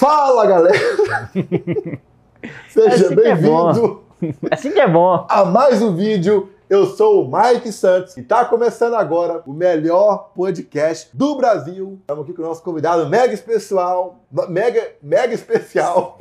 Fala, galera! Seja Assim é bem-vindo Assim que é bom. a mais um vídeo. Eu sou o Mike Santos e tá começando agora o melhor podcast do Brasil. Estamos aqui com o nosso convidado mega especial, mega, mega especial,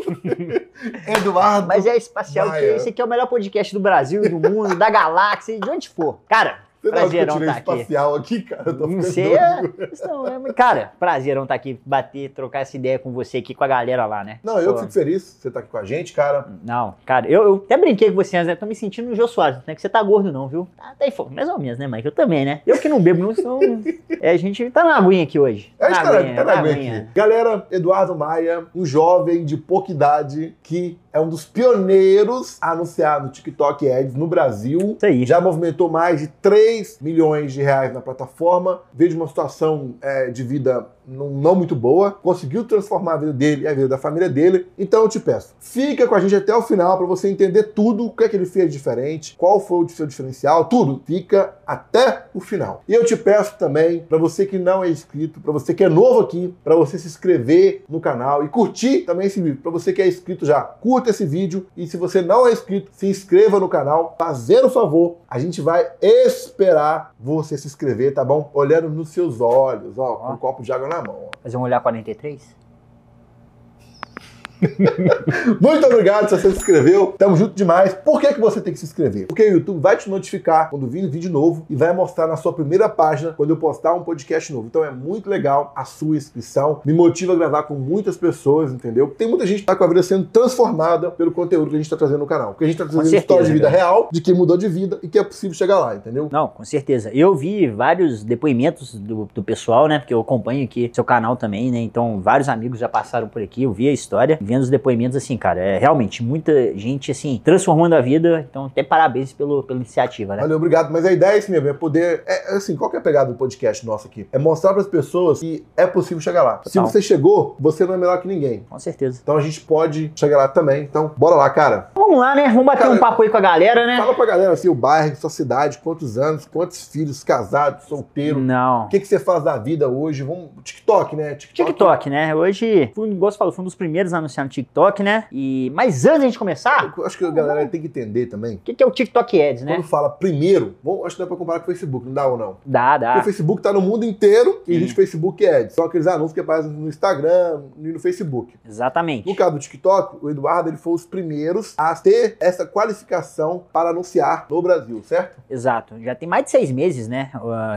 Eduardo. Mas é espacial, Maia. porque esse aqui é o melhor podcast do Brasil, do mundo, da galáxia, de onde for. Cara, Você prazerão tirei tá aqui. espacial aqui, cara? Eu tô Não sei, é, não é, cara, prazerão estar aqui, bater, trocar essa ideia com você aqui, com a galera lá, né? Não, eu Pô, fico feliz você tá aqui com a gente, cara. Não, cara, eu, eu até brinquei com você antes, né? Tô me sentindo no Jô Soares, não é que você tá gordo não, viu? Tá, tá fo- mais ou menos, né, Mike? Eu também, né? Eu que não bebo, não sou... É, a gente tá na aguinha aqui hoje. É, na cara, aguinha, tá na aguinha. aqui. Galera, Eduardo Maia, um jovem de pouca idade que é um dos pioneiros a anunciar no TikTok Ads no Brasil. Isso aí. Já movimentou mais de 3 milhões de reais na plataforma, veio de uma situação é, de vida não, muito boa, conseguiu transformar a vida dele e a vida da família dele. Então eu te peço, fica com a gente até o final para você entender tudo, o que é que ele fez diferente, qual foi o seu diferencial, tudo. Fica até o final. E eu te peço também, para você que não é inscrito, para você que é novo aqui, para você se inscrever no canal e curtir também esse vídeo. Para você que é inscrito já, curta esse vídeo e se você não é inscrito, se inscreva no canal, fazendo o favor. A gente vai esperar você se inscrever, tá bom? Olhando nos seus olhos, ó, com um copo de água na mão. ó. Fazer um olhar 43? Muito obrigado se você se inscreveu. Tamo junto demais. Por que, que você tem que se inscrever? Porque o YouTube vai te notificar quando vir vídeo novo e vai mostrar na sua primeira página quando eu postar um podcast novo. Então é muito legal a sua inscrição. Me motiva a gravar com muitas pessoas, entendeu? Tem muita gente que tá com a vida sendo transformada pelo conteúdo que a gente tá trazendo no canal. Porque a gente tá trazendo história de vida cara. real, de quem mudou de vida e que é possível chegar lá, entendeu? Não, com certeza. Eu vi vários depoimentos do, do pessoal, né? Porque eu acompanho aqui seu canal também, né? Então, vários amigos já passaram por aqui, eu vi a história, vendo os depoimentos, assim, cara, é realmente muita gente, assim, transformando a vida. Então, até parabéns pelo, pela iniciativa, né? Valeu, obrigado. Mas a ideia é isso mesmo, é poder. É, assim, qual que é a pegada do podcast nosso aqui? É mostrar para as pessoas que é possível chegar lá. Se Total. você chegou, você não é melhor que ninguém. Com certeza. Então a gente pode chegar lá também. Então, bora lá, cara. Vamos lá, né? Vamos bater Cara, um papo aí com a galera, né? Fala pra galera assim, o bairro, sua cidade, quantos anos, quantos filhos, casado, solteiro. Não. O que, que você faz da vida hoje? Vamos. TikTok, né? TikTok, né? Hoje, fui, você falou, fui um dos primeiros a anunciar no TikTok, né? E, mas antes da gente começar, Eu acho que a galera tem que entender também. o que, que é o TikTok Ads, né? Quando fala primeiro, bom, acho que dá pra comparar com o Facebook, não dá ou não? Dá, Porque dá. o Facebook tá no mundo inteiro e Sim. existe Facebook Ads. São aqueles anúncios que aparecem no Instagram e no Facebook. Exatamente. No caso do TikTok, o Eduardo ele foi os primeiros a ter essa qualificação para anunciar no Brasil, certo? Exato. Já tem mais de seis meses, né?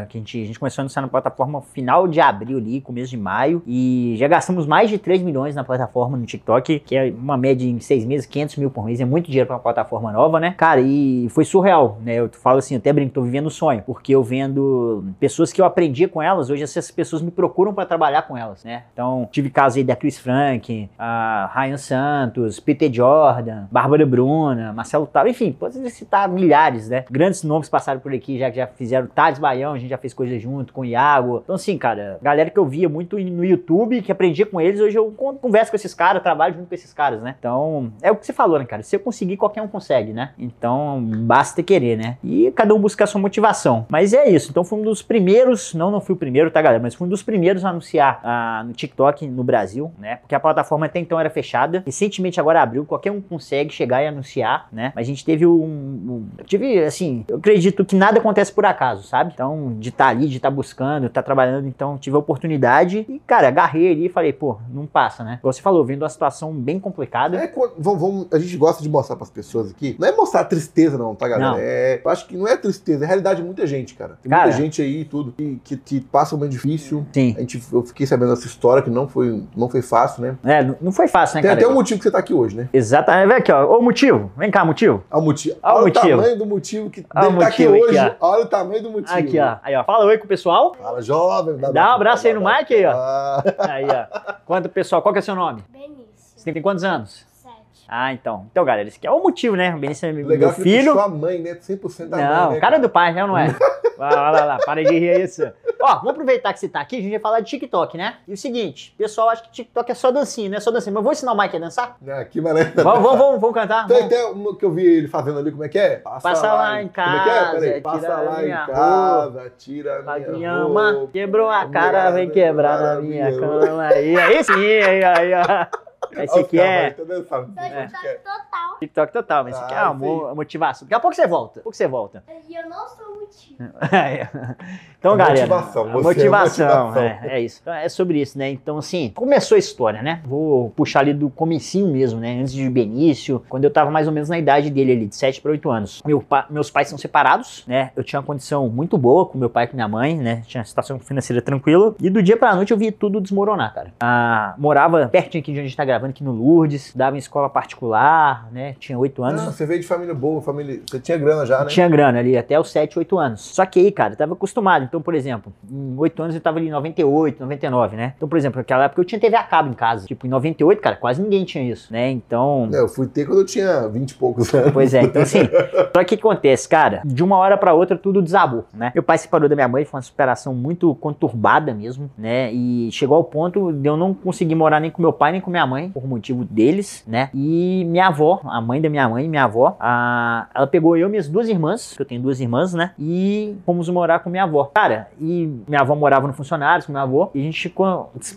que a gente, a gente começou a anunciar na plataforma final de abril ali, começo de maio. E já gastamos mais de 3 milhões na plataforma no TikTok, que é uma média em seis meses, 500 mil por mês. É muito dinheiro para uma plataforma nova, né? Cara, e foi surreal, né? Eu falo assim, até brinco, tô vivendo o sonho. Porque eu vendo pessoas que eu aprendia com elas, hoje essas pessoas me procuram para trabalhar com elas, né? Então, tive casos aí da Chris Frank, a Ryan Santos, Peter Jordan, Bárbara Bruna, Marcelo Tal, enfim, pode citar milhares, né? Grandes nomes passaram por aqui, já, já fizeram Thales Baião, a gente já fez coisa junto com o Iago. Então, assim, cara, galera que eu via muito no YouTube, que aprendia com eles, hoje eu con- converso com esses caras, trabalho junto com esses caras, né? Então, é o que você falou, né, cara? Se eu conseguir, qualquer um consegue, né? Então, basta querer, né? E cada um buscar a sua motivação. Mas é isso. Então, fui um dos primeiros, não, não fui o primeiro, tá, galera? Mas fui um dos primeiros a anunciar ah, no TikTok no Brasil, né? Porque a plataforma até então era fechada. Recentemente agora abriu, qualquer um consegue chegar e anunciar, né? Mas a gente teve um, um- tive assim, eu acredito que nada acontece por acaso, sabe? Então, de estar ali, de estar buscando, estar trabalhando, então tive a oportunidade e, cara, agarrei ali e falei, pô, não passa, né? Como você falou, vendo uma situação bem complicada. É, vamos, vamos- a gente gosta de mostrar para as pessoas aqui. Não é mostrar tristeza, não, tá, galera? Não. É, eu acho que não é tristeza, é a realidade de muita gente, cara. Tem Cara. muita gente aí e tudo que, que, que passa um momento difícil. Sim. A gente, eu fiquei sabendo dessa história que não foi, não foi fácil, né? É, não- foi fácil, né, Tem cara? até um motivo que você tá aqui hoje, né? Exatamente. Vem aqui, ó. O motivo. Vem cá, motivo. Olha o motivo. Olha o Olha o motivo. tamanho do motivo que Olha o dele tá aqui motivo aqui, hoje. ó. Olha o tamanho do motivo. Aqui, ó. Aí, ó. Fala oi com o pessoal. Fala, jovem. Dá um abraço aí no Mike aí, ó. Ah, Aí, ó. Quanto pessoal, qual que é o seu nome? Benício, Você tem quantos anos? sete. Ah, então. Então, galera, esse aqui é o motivo, né? O Benício é meu legal filho. puxou a mãe, né? 100% da Não, mãe, né? cara do pai, né? Não é? Vai lá, lá, lá, para de rir é isso. Ó, vamos aproveitar que você tá aqui, a gente vai falar de TikTok, né? E o seguinte, pessoal acha que TikTok é só dancinha, não é só dancinha. Mas eu vou ensinar o Mike a dançar? É, que maneiro. Vamos, vamos, vamos, vamos cantar? Tem até uma que eu vi ele fazendo ali, como é que é? Passa lá em Como é que é? casa, Peraí. Passa lá em casa, tira a minha roupa. quebrou a cara, vem quebrar na minha cama. Aí, aí sim, aí, aí, ó. Esse aqui é Tô total. TikTok total, mas esse aqui é Ah, amor, motivação. Daqui a pouco você volta. Daqui a pouco você volta. E eu não sou motivo. então, A galera. motivação, é motivação, motivação. é, é isso. Então, é sobre isso, né? Então, assim, começou a história, né? Vou puxar ali do comecinho mesmo, né? Antes de Benício, quando eu tava mais ou menos na idade dele ali, de 7 para 8 anos. Meu pa- meus pais são separados, né? Eu tinha uma condição muito boa com meu pai e com minha mãe, né? Tinha uma situação financeira tranquila. E do dia pra noite eu vi tudo desmoronar, cara. Ah, morava pertinho aqui de onde a gente tá gravando, aqui no Lourdes, dava em escola particular, né? Tinha 8 anos. Ah, você veio de família boa, família. Você tinha grana já, né? Tinha grana ali até os 7, 8 anos. Só que aí, cara, eu tava acostumado. Então, por exemplo, em 8 anos eu tava ali em 98, 99, né? Então, por exemplo, naquela época eu tinha TV a cabo em casa. Tipo, em 98, cara, quase ninguém tinha isso, né? Então. É, Eu fui ter quando eu tinha 20 e poucos anos. Pois é, então assim, só que o que acontece, cara? De uma hora pra outra tudo desabou, né? Meu pai se separou da minha mãe, foi uma separação muito conturbada mesmo, né? E chegou ao ponto de eu não conseguir morar nem com meu pai nem com minha mãe, por motivo deles, né? E minha avó, a mãe da minha mãe, minha avó, a... ela pegou eu e minhas duas irmãs, que eu tenho duas irmãs, né? E fomos morar com minha avó. Cara, e minha avó morava no funcionários com minha avó, e a gente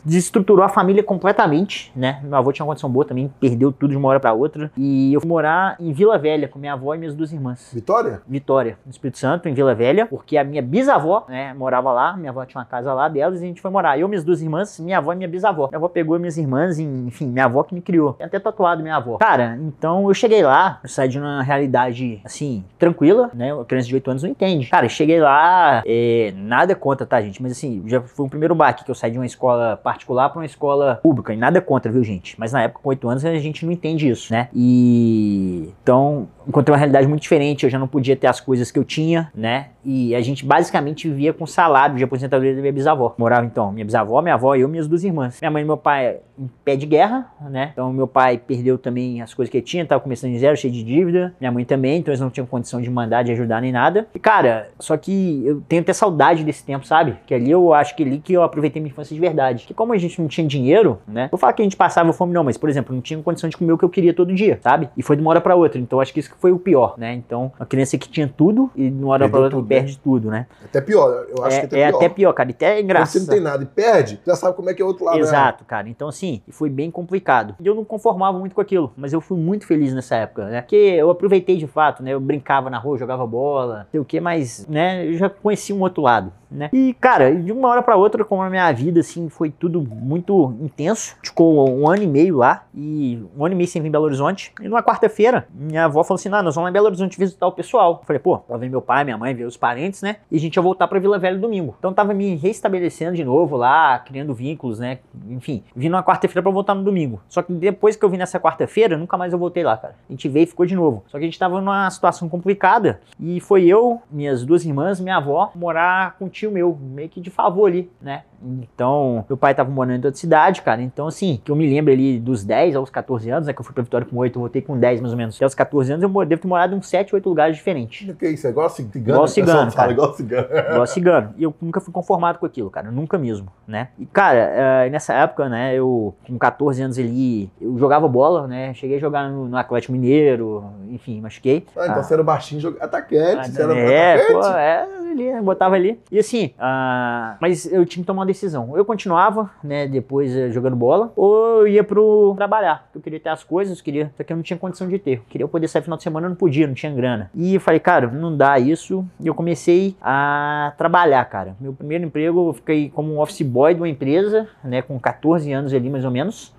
desestruturou a família completamente, né? Meu avô tinha uma condição boa também, perdeu tudo de uma hora pra outra. E eu fui morar em Vila Velha com minha avó e minhas duas irmãs. Vitória? Vitória, no Espírito Santo, em Vila Velha, porque a minha bisavó, né, morava lá, minha avó tinha uma casa lá delas e a gente foi morar. Eu, minhas duas irmãs, minha avó e minha bisavó. Minha avó pegou minhas irmãs, enfim, minha avó que me criou. Tem até tatuado minha avó. Cara, então eu cheguei lá, eu saí de uma realidade, assim, tranquila, né, a criança de 8 anos não entende. Cara, cheguei lá, é, nada contra, tá, gente, mas assim, já foi o primeiro baque que eu saí de uma escola particular pra uma escola pública, e nada contra, viu, gente? Mas na época, com 8 anos, a gente não entende isso, né? E então, encontrei uma realidade muito diferente, eu já não podia ter as coisas que eu tinha, né? E a gente basicamente vivia com salário de aposentadoria da minha bisavó. Morava então minha bisavó, minha avó, eu e minhas duas irmãs. Minha mãe e meu pai em pé de guerra, né? Então meu pai perdeu também as coisas que ele tinha, tava começando em zero, cheio de dívida. Minha mãe também, então eles não tinham condição de mandar, de ajudar nem nada. E cara, só que eu tenho até saudade desse tempo, sabe? Que ali eu acho que ali que eu aproveitei minha infância de verdade. Que como a gente não tinha dinheiro, né? Vou falar que a gente passava fome não, mas por exemplo, não tinha condição de comer o que eu queria todo dia, sabe? E foi de uma hora pra outra. Então acho que isso que foi o pior, né? Então, uma criança que tinha tudo e de uma hora pra outra tudo, né? perde tudo, né? Até pior, eu acho é que até é pior. até pior, cara. E até é Quando você engraçado. não tem nada e perde, já sabe como é que é o outro lado. né? Exato, cara. Então, assim, foi bem complicado. E eu não conformava muito com aquilo, mas eu fui muito feliz nessa época, né? Porque eu aproveitei de fato, né? Eu brincava na rua, jogava bola, sei o que, mas, né? Eu já conheci um outro lado, né? E, cara, de uma hora pra outra, como a minha vida, assim, foi tudo muito intenso. Ficou um ano e meio lá, e um ano e meio sem vir em Belo Horizonte. E numa quarta-feira, minha avó falou assim: ah, nós vamos lá em Belo Horizonte visitar o pessoal. Eu falei, pô, pra ver meu pai, minha mãe, ver os parentes, né? E a gente ia voltar pra Vila Velha domingo. Então tava me reestabelecendo de novo lá, criando vínculos, né? Enfim, vim numa quarta-feira pra voltar no domingo. Só que depois que eu vim nessa quarta-feira, nunca mais eu voltei lá, cara. A gente veio e ficou de novo. Só que a gente tava numa situação complicada e foi eu, minhas duas irmãs, minha avó, morar com um tio meu, meio que de favor ali, né? Então, meu pai tava morando em outra cidade, cara. Então, assim, que eu me lembro ali dos 10 aos 14 anos, né? Que eu fui pra Vitória com 8, eu voltei com 10 mais ou menos. Até os 14 anos eu devo ter morado em uns 7, 8 lugares diferentes. O que é isso? É igual cigano? Igual pessoal cigano, cara. igual cigano. Igual cigano. E eu nunca fui conformado com aquilo, cara. Nunca mesmo, né? E, cara, eh, nessa época, né, eu, com 14 anos ali, eu jogava bola, né? Cheguei a jogar no, no Atlético Mineiro, enfim, machuquei. Ah, então Ah. você era baixinho, joga- atacante. você era é, atacante. pô, é, ali, né, botava ali. E assim, ah, mas eu tinha que tomar uma decisão. Ou eu continuava, né, depois eh, jogando bola, ou eu ia pro trabalhar. Eu queria ter as coisas, queria, só que eu não tinha condição de ter. Eu queria poder sair final de semana, eu não podia, não tinha grana. E eu falei, cara, não dá isso. E eu comecei a trabalhar, cara. Meu primeiro emprego, eu fiquei como um office boy de uma empresa, né, com 14 anos ali mais ou menos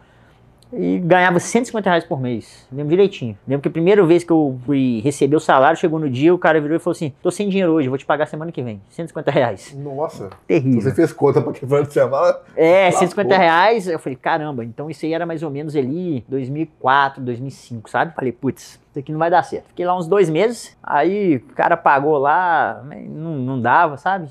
e ganhava 150 reais por mês. Lembro direitinho. Lembro que a primeira vez que eu fui receber o salário, chegou no dia, o cara virou e falou assim: tô sem dinheiro hoje, vou te pagar semana que vem. 150 reais. Nossa, Terrível. você fez conta pra quebrando de semana. É, Lascou. 150 reais. Eu falei, caramba, então isso aí era mais ou menos ali 2004, 2005, sabe? Falei, putz, isso aqui não vai dar certo. Fiquei lá uns dois meses, aí o cara pagou lá, não, não dava, sabe?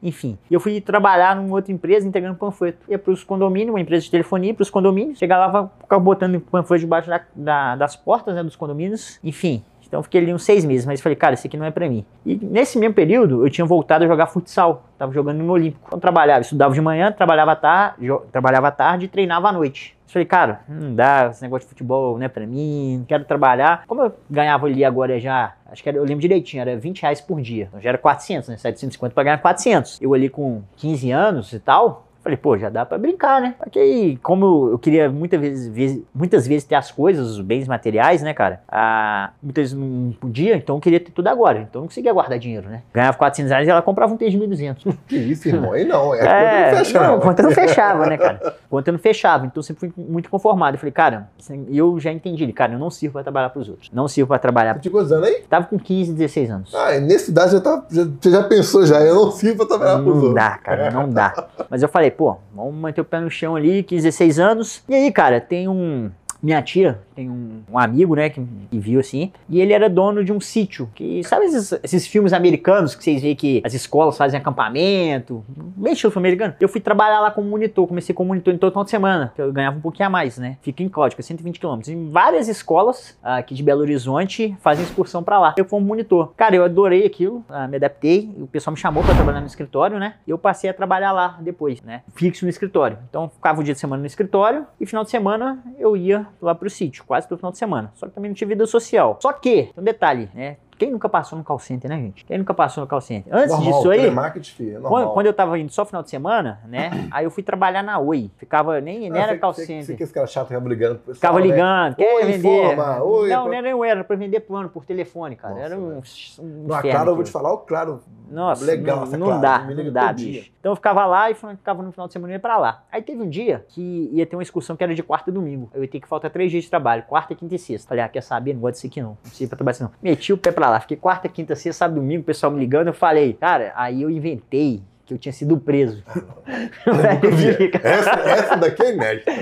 Enfim. E eu fui trabalhar numa outra empresa entregando panfleto. Ia pros condomínios, uma empresa de telefonia, pros condomínios. Chegava lá, ficava botando panfleto debaixo da- da- das portas né, dos condomínios. Enfim. Então fiquei ali uns seis meses, mas falei, cara, isso aqui não é pra mim. E nesse mesmo período, eu tinha voltado a jogar futsal. Tava jogando no Olímpico. Então trabalhava, estudava de manhã, trabalhava à tarde, trabalhava à tarde e treinava à noite. Eu falei, cara, não dá, esse negócio de futebol não é pra mim, não quero trabalhar. Como eu ganhava ali agora já, acho que era, eu lembro direitinho, era 20 reais por dia. Então já era 400, né? 750 pra ganhar 400. Eu ali com 15 anos e tal, Falei, pô, já dá pra brincar, né? Porque aí, como eu queria muitas vezes, muitas vezes ter as coisas, os bens materiais, né, cara? Ah, muitas vezes não podia, então eu queria ter tudo agora. Então eu não conseguia guardar dinheiro, né? Ganhava 400 reais e ela comprava um tênis de 1.200. Que isso, irmão? Aí não. É, É, é fechado. não, conta não fechava, né, cara? Conta não fechava, então eu sempre fui muito conformado. Eu falei, cara, eu já entendi, cara, eu não sirvo pra trabalhar pros outros. Não sirvo pra trabalhar. Você tinha quantos anos aí? Tava com 15, 16 anos. Ah, e nessa idade já tá, já- você já pensou já, eu não sirvo pra trabalhar pros Não outros. dá, cara, não dá. Mas eu falei, pô, vamos manter o pé no chão ali, 15, 16 anos. E aí, cara, tem um. Minha tia tem um, um amigo, né, que, que viu assim, e ele era dono de um sítio. Que sabe esses, esses filmes americanos que vocês veem que as escolas fazem acampamento? Bem estilo filme americano. Eu fui trabalhar lá como monitor, comecei como monitor em todo final de semana, que eu ganhava um pouquinho a mais, né? Fica em Cláudica, 120 quilômetros. Em várias escolas aqui de Belo Horizonte fazem excursão pra lá. Eu fui um monitor. Cara, eu adorei aquilo, ah, me adaptei, o pessoal me chamou pra trabalhar no escritório, né? E eu passei a trabalhar lá depois, né? Fixo no escritório. Então ficava o dia de semana no escritório e final de semana eu ia lá pro sítio, quase pro final de semana. Só que também não tinha vida social. Só que, um detalhe, né? Quem nunca passou no call center, né, gente? Quem nunca passou no call center? Antes Normal, disso aí, filho, é quando, quando eu tava indo só final de semana, né? aí eu fui trabalhar na Oi. Ficava, nem, nem Ah, era você- call center. Você que esse cara chato ficava ligando pro Ficava né? ligando, quer Oi, vender. informa, oi, não, pra- não era, não era pra vender plano por telefone, cara. Nossa, era um, um inferno Claro, eu vou te falar, o Claro, Nossa, legal não, não Claro, dá, não dá, todo dia. bicho. Então eu ficava lá e ficava no final de semana e ia pra lá. Aí teve um dia que ia ter uma excursão que era de quarta e domingo. Eu ia ter que faltar três dias de trabalho, quarta, quinta e sexta. Falei, ah, quer saber? Não gosto disso aqui não. Não sei pra trabalhar assim não. Meti o pé pra lá. Fiquei quarta, quinta, sexta, sábado, domingo, o pessoal me ligando. Eu falei, cara, aí eu inventei que eu tinha sido preso. essa, essa daqui é inédita.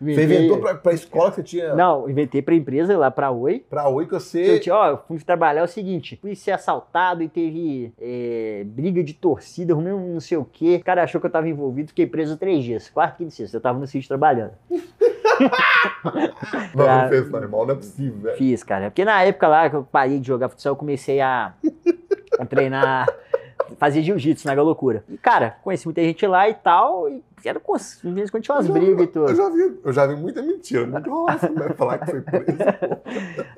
Você inventou pra, pra escola que você tinha Não, inventei pra empresa lá pra Oi. pra Oi que Eu, você. tinha, ó, eu fui trabalhar é o seguinte, fui ser assaltado e teve é, briga de torcida, arrumei um não sei o quê. O cara achou que eu tava envolvido, fiquei preso três dias, quarta, quinta e sexta. Eu tava no sítio trabalhando. Não, pra- não fez não, irmão, não é possível, velho. Fiz, cara. Porque na época lá que eu parei de jogar futsal, eu comecei a, a treinar, fazer jiu-jitsu na loucura. E, cara, conheci muita gente lá e tal, e era com, às vezes quando tinha umas Eu brigas e Eu tudo. já vi, eu já vi muita mentira, roça, vai falar que foi preso.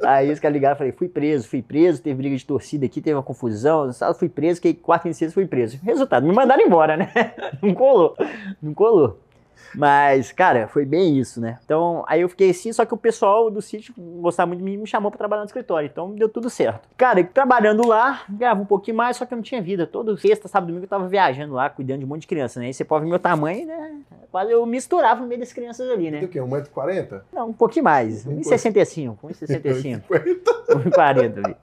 Aí os caras ligaram e falei, fui preso, fui preso, teve briga de torcida aqui, teve uma confusão, fui preso, que quarta e sexta fui preso. Resultado, me mandaram embora, né? Não colou, não colou. Mas, cara, foi bem isso, né? Então, aí eu fiquei assim, só que o pessoal do sítio gostava muito de mim e me chamou pra trabalhar no escritório. Então, deu tudo certo. Cara, trabalhando lá, ganhava um pouquinho mais, só que eu não tinha vida. Todo sexta, sábado, domingo eu tava viajando lá, cuidando de um monte de criança, né? E você pode ver meu tamanho, né? Quase eu misturava no meio das crianças ali, né? o quê? 1,40m? Não, um pouquinho mais. Um 1,65. 1,65. 1,50m. 40, velho.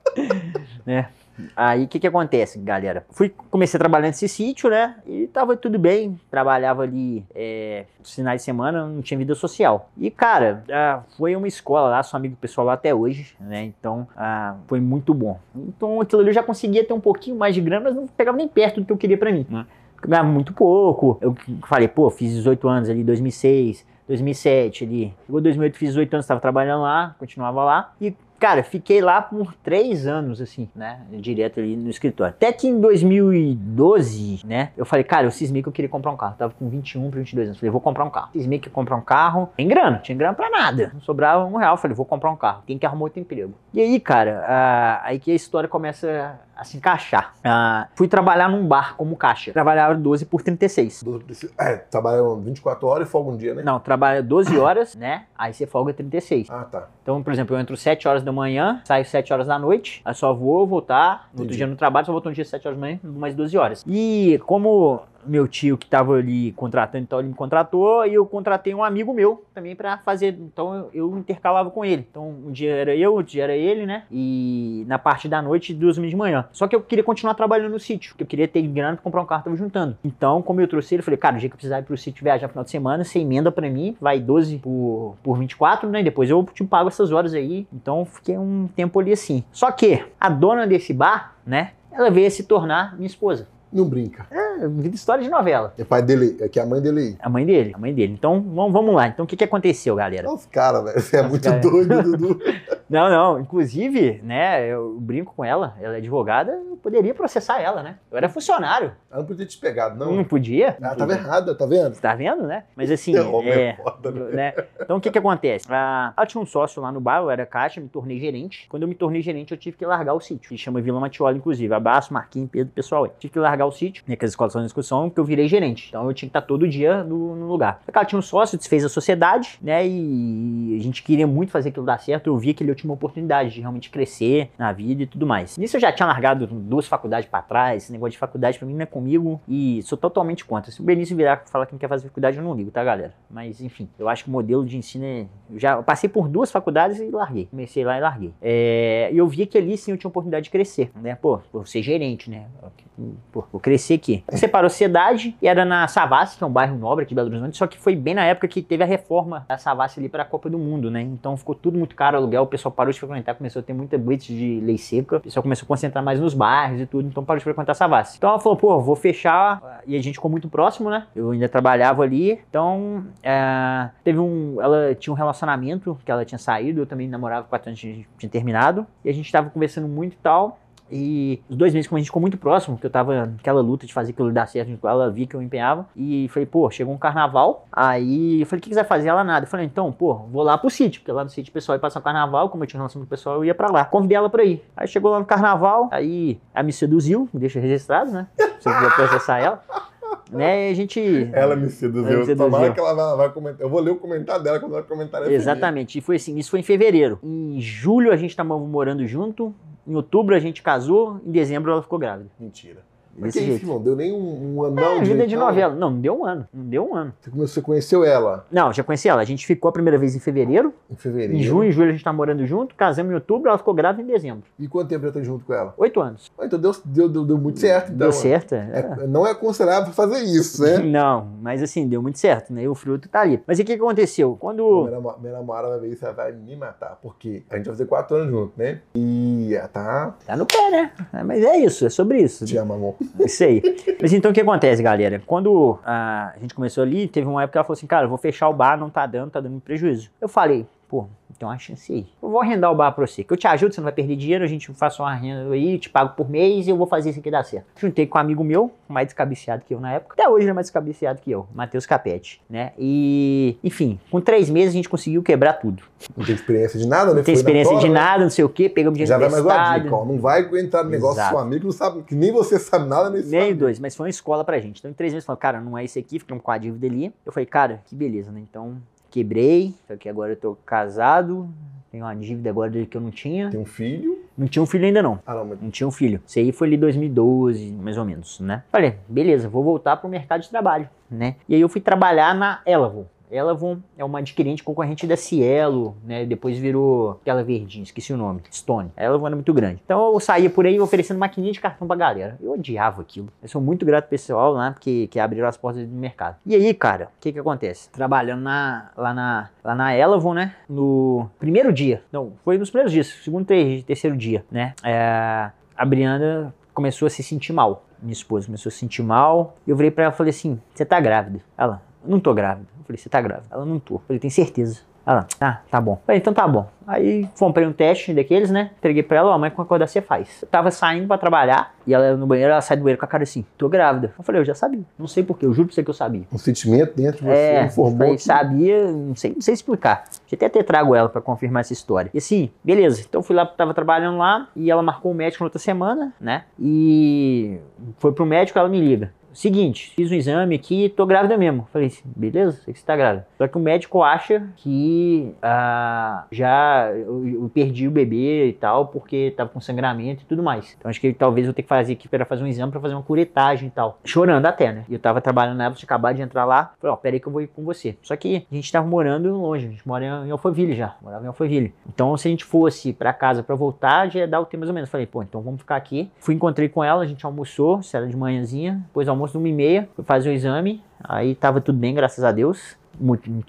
né? Aí o que que acontece, galera? Fui, comecei trabalhando nesse sítio, né? E tava tudo bem. Trabalhava ali é, nos finais de semana, não tinha vida social. E, cara, ah, foi uma escola lá, sou amigo pessoal lá até hoje, né? Então, ah, foi muito bom. Então, aquilo ali eu já conseguia ter um pouquinho mais de grana, mas não pegava nem perto do que eu queria pra mim? Eu ganhava muito pouco. Eu falei, pô, fiz 18 anos ali, 2006, 2007 ali. Chegou 2008, fiz 18 anos, tava trabalhando lá, continuava lá. E, cara, fiquei lá por três anos, assim, né? Direto ali no escritório. Até que em 2012, né? Eu falei, cara, eu cismei que eu queria comprar um carro. Tava com 21 para 22 anos. Falei, vou comprar um carro. Cismei que ia comprar um carro. Tem grana, tinha grana pra nada. Não sobrava um real. Falei, vou comprar um carro. Tem que arrumar outro emprego. E aí, cara, ah, aí que a história começa a se encaixar. Ah, fui trabalhar num bar como caixa. Trabalhava 12 por 36. É, trabalham 24 horas e folga um dia, né? Não, trabalha 12 horas, né? Aí você folga 36. Ah, tá. Então, por exemplo, eu entro 7 horas da manhã, saio 7 horas da noite, aí só vou voltar, no outro dia no trabalho, só volto um dia 7 horas da manhã, mais 12 horas. E como meu tio que tava ali contratando, então ele me contratou, e eu contratei um amigo meu também pra fazer, então eu, eu intercalava com ele. Então, um dia era eu, outro dia era ele, né? E na parte da noite, duas horas de manhã. Só que eu queria continuar trabalhando no sítio, porque eu queria ter grana pra comprar um carro, tava juntando. Então, como eu trouxe ele, eu falei, cara, o dia que eu precisar ir pro sítio viajar no final de semana, você emenda pra mim, vai 12 por, por 24, né? E depois eu te pago essas horas aí. Então, fiquei um tempo ali assim. Só que a dona desse bar, né? Ela veio se tornar minha esposa. Não brinca. É, vida história de novela. É pai dele, é que é a mãe dele aí. A mãe dele, a mãe dele. Então, vamos, vamos lá. Então, o que, que aconteceu, galera? Os caras, velho. Você é Os muito cara- doido, Dudu. Não, não. Inclusive, né, eu brinco com ela, ela é advogada, poderia processar ela, né? Eu era funcionário. Ela não podia te pegado, não. Não, podia. Ela não tava podia. errada, tá vendo? Tá vendo, né? Mas assim, É, é, é foda, né? né? Então o que que acontece? Ah, ela tinha um sócio lá no bar, eu era caixa, me tornei gerente. Quando eu me tornei gerente, eu tive que largar o sítio. Que chama Vila Matiola, inclusive. Abraço, Marquinhos, Pedro, pessoal aí. Tive que largar o sítio, né? Que as escolas estão em discussão, porque eu virei gerente. Então eu tinha que estar todo dia no, no lugar. Ela tinha um sócio, desfez a sociedade, né? E a gente queria muito fazer aquilo dar certo. Eu via que ele tinha uma oportunidade de realmente crescer na vida e tudo mais. Nisso eu já tinha largado duas faculdades pra trás. Esse negócio de faculdade pra mim não é comigo e sou totalmente contra. Se o Benício virar e falar que não quer fazer faculdade, eu não ligo, tá, galera? Mas enfim, eu acho que o modelo de ensino é. Eu já passei por duas faculdades e larguei. Comecei lá e larguei. É, E eu via que ali sim eu tinha oportunidade de crescer, né? Pô, por ser gerente, né? Pô, vou crescer aqui. Separou a sociedade e era na Savassi, que é um bairro nobre aqui de Belo Horizonte, só que foi bem na época que teve a reforma da Savassi ali para a Copa do Mundo, né? Então ficou tudo muito caro, aluguel, o pessoal parou de frequentar, começou a ter muita blitz de lei seca, o pessoal começou a concentrar mais nos bairros e tudo, então parou de frequentar a Savassi. Então ela falou, pô, vou fechar, e a gente ficou muito próximo, né? Eu ainda trabalhava ali, então é, teve um, ela tinha um relacionamento que ela tinha saído, eu também namorava quatro anos, tinha, tinha terminado, e a gente tava conversando muito e tal, e os dois meses, como a gente ficou muito próximo, que eu tava naquela luta de fazer aquilo dar certo, ela via que eu empenhava. E falei, pô, chegou um carnaval. Aí eu falei, o que, que você vai fazer? Ela nada. Eu falei, então, pô, vou lá pro sítio, porque lá no sítio o pessoal ia passar o carnaval. Como eu tinha relação com o pessoal, eu ia pra lá. Convidei ela pra ir. Aí chegou lá no carnaval, aí ela me seduziu, me deixa registrado, né? Se eu quiser processar ela. Né, e a gente. Ela me seduziu. Ela me seduziu. Tomara que ela vai, vai comentar. Eu vou ler o comentário dela quando ela comentar Exatamente. E foi assim, isso foi em fevereiro. Em julho a gente tava morando junto. Em outubro a gente casou. Em dezembro ela ficou grávida. Mentira. Mas Desse que jeito. isso, não deu nem um, um anão É, vida de novela. Não, não deu um ano. Não deu um ano. Você, começou, você conheceu ela Não, já conheci ela. A gente ficou a primeira vez em fevereiro. em fevereiro. Em junho e julho a gente tá morando junto. Casamos em outubro. Ela ficou grávida em dezembro. E quanto tempo já tá junto com ela? Oito anos. Ah, então deu, deu, deu, deu muito certo. Então, deu certo. É, é. não é aconselhável fazer isso, né? Não, mas assim, deu muito certo, né? E o fruto tá ali. Mas e o que que aconteceu? Quando. Minha namorada vai ver isso, ela vai me matar. Porque a gente vai fazer quatro anos junto, né? E ela tá. Tá no pé, né? É, Mas é isso, é sobre isso. Te ama, amor. Isso aí. Mas então o que acontece, galera? Quando a gente começou ali, teve uma época que ela falou assim, cara, vou fechar o bar, não tá dando, tá dando prejuízo. Eu falei, pô, tem uma chance aí. Eu vou arrendar o bar pra você, que eu te ajudo, você não vai perder dinheiro, a gente faz uma renda aí, te pago por mês e eu vou fazer isso aqui dar certo. Juntei com um amigo meu, mais descabiciado que eu na época, até hoje ele é mais descabiciado que eu, Matheus Capete, né? E, enfim, com três meses a gente conseguiu quebrar tudo. Não tem experiência de nada, né? Não tem experiência de né? nada, não sei o quê, pegamos dinheiro Já vai mais uma dica, ó. Não vai entrar no negócio com um amigo não sabe, que nem você sabe nada nesse Nem dois, mas foi uma escola pra gente. Então, em três meses, falou, cara, não é esse aqui, ficamos com a dívida ali. Eu falei, cara, que beleza, né? Então, quebrei, só que agora eu tô casado, tenho uma dívida agora que eu não tinha. Tem um filho. Não tinha um filho ainda não. Ah, não, mas Não tinha um filho. Isso aí foi ali 2012, mais ou menos, né? Falei, beleza, vou voltar pro mercado de trabalho, né? E aí eu fui trabalhar na Elavon. Elavon é uma adquirente concorrente da Cielo, né? Depois virou aquela verdinha, esqueci o nome, Stone. A Elavon era muito grande. Então eu saía por aí oferecendo maquininha de cartão pra galera. Eu odiava aquilo. Eu sou muito grato pessoal lá, porque que abriram as portas do mercado. E aí, cara, o que que acontece? Trabalhando na, lá na lá na Elavon, né? No primeiro dia. Não, foi nos primeiros dias, segundo, ter- terceiro dia, né? É, a Brianda começou a se sentir mal. Minha esposa começou a se sentir mal. E eu virei pra ela e falei assim: Você tá grávida? Ela, não tô grávida. Eu falei: Você tá grávida? Ela, não tô. Eu falei: Tem certeza? Ela, ah, tá bom. Falei, então tá bom. Aí comprei um teste daqueles, né? Entreguei pra ela, ó, mas com acordar você faz. Eu tava saindo pra trabalhar e ela no banheiro, ela sai do banheiro com a cara assim, tô grávida. Eu falei, eu já sabia. Não sei porquê, eu juro pra você que eu sabia. um sentimento dentro de você É, informou. falei, que- sabia, não sei, não sei explicar. Deixa até ter trago ela pra confirmar essa história. E assim, beleza. Então fui lá, tava trabalhando lá e ela marcou um médico na outra semana, né? E foi pro médico, ela me liga. Seguinte, fiz um exame aqui, tô grávida mesmo. Falei, beleza, sei que você tá grávida. Só que o médico acha que ah, já eu, eu perdi o bebê e tal, porque tava com sangramento e tudo mais. Então acho que talvez eu tenha que fazer aqui para fazer um exame para fazer uma curetagem e tal. Chorando até, né? E eu tava trabalhando na época, tinha acabado de entrar lá. Falei, ó, peraí que eu vou ir com você. Só que a gente tava morando longe, a gente mora em Alphaville já. Morava em Alphaville. Então se a gente fosse pra casa pra voltar, já ia dar o tempo mais ou menos. Falei, pô, então vamos ficar aqui. Fui, encontrei com ela, a gente almoçou, se era de manhãzinha. Depois do almoço, uma e meia, fui fazer o exame. Aí tava tudo bem, graças a Deus.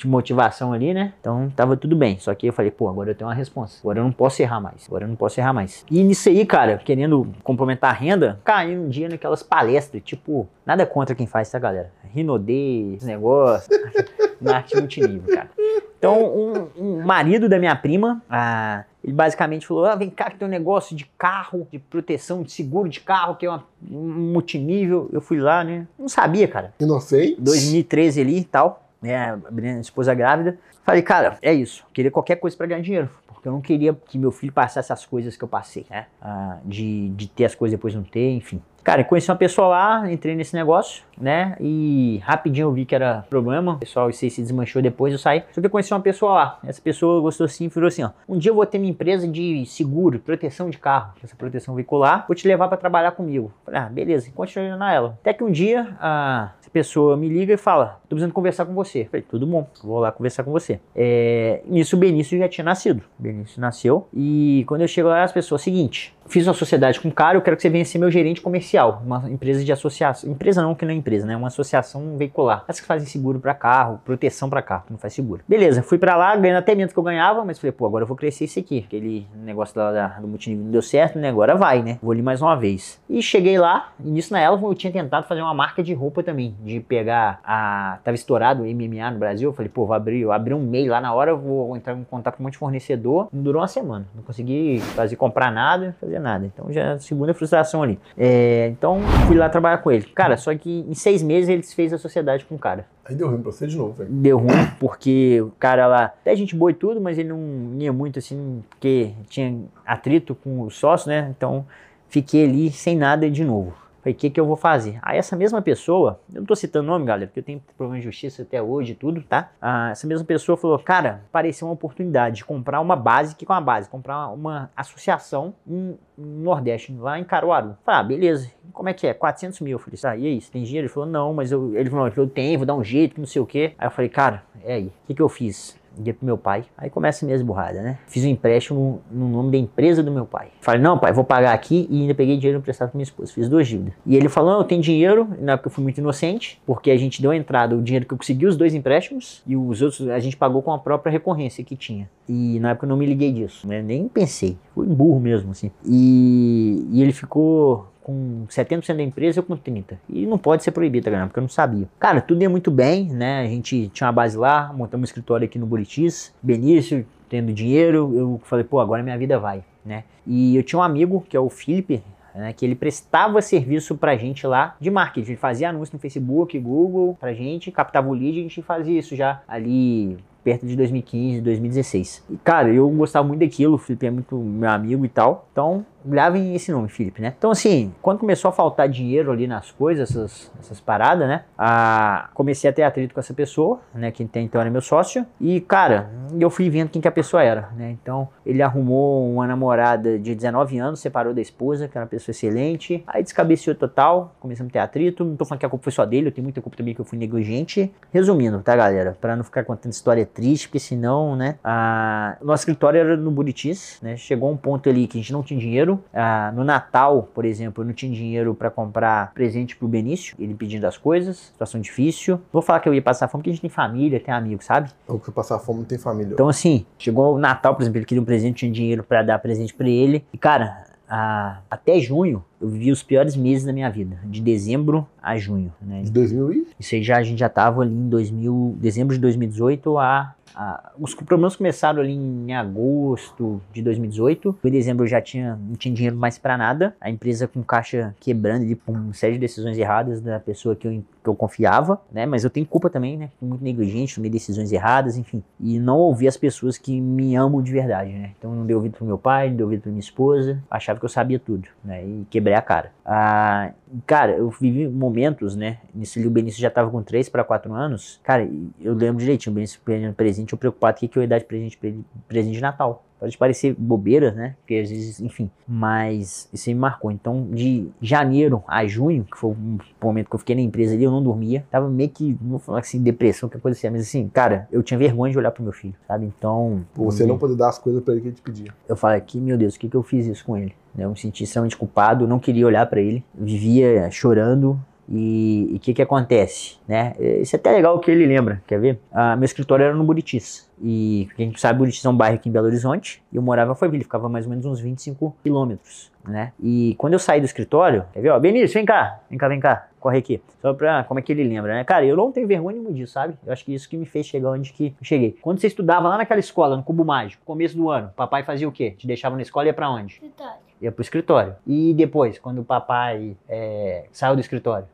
Motivação ali, né? Então tava tudo bem. Só que eu falei, pô, agora eu tenho uma resposta. Agora eu não posso errar mais. Agora eu não posso errar mais. E nisso aí, cara, querendo complementar a renda, caí um dia naquelas palestras, tipo, nada contra quem faz, tá, galera? Rinodê, esse negócio. arte multinível, cara. Então, um, um marido da minha prima, ah, Ele basicamente falou: ah, vem cá que tem um negócio de carro, de proteção, de seguro de carro, que é uma, um multinível. Eu fui lá, né? Não sabia, cara. Inocente. 2013 ali e tal, né? Minha esposa grávida. Falei, cara, é isso. Queria qualquer coisa pra ganhar dinheiro. Porque eu não queria que meu filho passasse as coisas que eu passei, né? Ah, de, de ter as coisas depois não ter, enfim. Cara, conheci uma pessoa lá, entrei nesse negócio, né? E rapidinho eu vi que era problema. O pessoal, isso se desmanchou depois, eu saí. Só que eu conheci uma pessoa lá. Essa pessoa gostou assim e falou assim: ó, um dia eu vou ter minha empresa de seguro, proteção de carro, essa proteção veicular, vou te levar para trabalhar comigo. Falei, ah, beleza, continuei na ela. Até que um dia a pessoa me liga e fala: tô precisando conversar com você. Falei, tudo bom, vou lá conversar com você. É, nisso o Benício já tinha nascido. O Benício nasceu. E quando eu chego lá, as pessoas, seguinte, fiz uma sociedade com um cara, eu quero que você venha ser meu gerente comercial, uma empresa de associação, empresa não que não é empresa, né, uma associação veicular. As que fazem seguro para carro, proteção para carro, não faz seguro. Beleza, fui para lá, ganhando até menos que eu ganhava, mas falei, pô, agora eu vou crescer isso aqui. Aquele negócio da, da, do multinível não deu certo, né, agora vai, né, vou ali mais uma vez. E cheguei lá, e nisso na Elva eu tinha tentado fazer uma marca de roupa também, de pegar a, tava estourado o MMA no Brasil, eu falei, pô, vou abrir, eu abri um e-mail lá na hora, vou entrar em contato com um monte de fornecedor, não durou uma semana, não consegui fazer, comprar nada, fazer nada. Então já é a segunda frustração ali. É, então fui lá trabalhar com ele. Cara, só que em seis meses ele fez a sociedade com o cara. Aí deu ruim pra você de novo, velho. Deu ruim porque o cara lá, até gente boa e tudo, mas ele não ia muito assim, porque tinha atrito com o sócio, né? Então fiquei ali sem nada de novo. Falei, o que, que eu vou fazer? Aí essa mesma pessoa, eu não tô citando nome, galera, porque eu tenho problema de justiça até hoje e tudo, tá? Ah, essa mesma pessoa falou, cara, pareceu uma oportunidade de comprar uma base, que com a base? Comprar uma associação em Nordeste, lá em Caruaru. Falei, ah, beleza. Como é que é? 400 mil. Eu falei, ah, e aí, você tem dinheiro? Ele falou, não, mas eu, ele falou, eu tenho, vou dar um jeito, não sei o quê. Aí eu falei, cara, é aí, o que, que eu fiz? Liguei pro meu pai. Aí começa a minha esburrada, né? Fiz um empréstimo no nome da empresa do meu pai. Falei, não, pai, vou pagar aqui e ainda peguei dinheiro emprestado pra minha esposa. Fiz duas dívidas. E ele falou, não, eu tenho dinheiro. Na época eu fui muito inocente, porque a gente deu a entrada, o dinheiro que eu consegui, os dois empréstimos, e os outros a gente pagou com a própria recorrência que tinha. E na época eu não me liguei disso, né? Nem pensei. Fui burro mesmo, assim. E, e ele ficou com 70% da empresa, eu com 30%. E não pode ser proibido, tá Porque eu não sabia. Cara, tudo ia muito bem, né? A gente tinha uma base lá, montamos um escritório aqui no Buritis. Benício, tendo dinheiro, eu falei, pô, agora minha vida vai, né? E eu tinha um amigo, que é o Felipe, né, que ele prestava serviço pra gente lá de marketing. Ele fazia anúncio no Facebook, Google pra gente, captava o lead a gente fazia isso já ali perto de 2015, 2016. E, cara, eu gostava muito daquilo, o Felipe é muito meu amigo e tal. Então, gravem esse nome, Felipe, né? Então, assim, quando começou a faltar dinheiro ali nas coisas, essas, essas paradas, né? A, comecei a ter atrito com essa pessoa, né? Que então era meu sócio. E, cara, eu fui vendo quem que a pessoa era, né? Então, ele arrumou uma namorada de 19 anos, separou da esposa, que era uma pessoa excelente. Aí descabeceou total, começamos a ter atrito. Não tô falando que a culpa foi só dele, eu tenho muita culpa também que eu fui negligente. Resumindo, tá, galera? Pra não ficar contando história triste, porque senão, né? A, nosso escritório era no Buritis, né? Chegou um ponto ali que a gente não tinha dinheiro. Ah, no Natal, por exemplo, eu não tinha dinheiro para comprar presente pro Benício, ele pedindo as coisas, situação difícil. Vou falar que eu ia passar fome porque a gente tem família, tem amigos, sabe? Ou que passar fome não tem família. Então, assim, chegou o Natal, por exemplo, ele queria um presente, tinha dinheiro para dar presente para ele. E, cara, até junho eu vivi os piores meses da minha vida, de dezembro a junho, né? De 2000 e? Isso aí já a gente já tava ali em 2000, dezembro de 2018 a ah, os problemas começaram ali em agosto de 2018. Em dezembro eu já tinha, não tinha dinheiro mais para nada. A empresa com caixa quebrando ali por uma série de decisões erradas da pessoa que eu, que eu confiava, né? Mas eu tenho culpa também, né? Fui muito negligente, tomei decisões erradas, enfim. E não ouvi as pessoas que me amam de verdade, né? Então não dei ouvido pro meu pai, não dei ouvido pra minha esposa. Achava que eu sabia tudo, né? E quebrei a cara. Ah, cara, eu vivi momentos, né? Nesse o Benício já tava com 3 para 4 anos. Cara, eu lembro direitinho, o Benício presente eu preocupado o que eu ia dar de presente pra ele, presente de Natal. Pode parecer bobeira, né? Porque às vezes, enfim, mas isso me marcou. Então, de janeiro a junho, que foi o momento que eu fiquei na empresa ali, eu não dormia. Tava meio que, não vou falar assim, depressão, que coisa assim, mas assim, cara, eu tinha vergonha de olhar pro meu filho, sabe? Então. Você não poder dar as coisas para ele que ele te pedia. Eu falei aqui, meu Deus, o que, que eu fiz isso com ele? Eu me senti extremamente culpado, não queria olhar para ele, vivia chorando, e o que que acontece, né? Isso é até legal que ele lembra, quer ver? Ah, meu escritório era no Buritis. E quem sabe, Buritis é um bairro aqui em Belo Horizonte. E eu morava em Alphaville, ficava mais ou menos uns 25 quilômetros, né? E quando eu saí do escritório, quer ver? Ó, Benício, vem cá, vem cá, vem cá. corre aqui. Só pra, como é que ele lembra, né? Cara, eu não tenho vergonha nenhuma disso, sabe? Eu acho que isso que me fez chegar onde que eu cheguei. Quando você estudava lá naquela escola, no Cubo Mágico, começo do ano, papai fazia o quê? Te deixava na escola e ia pra onde? Vitória. Ia pro escritório. E depois, quando o papai é, saiu do escritório?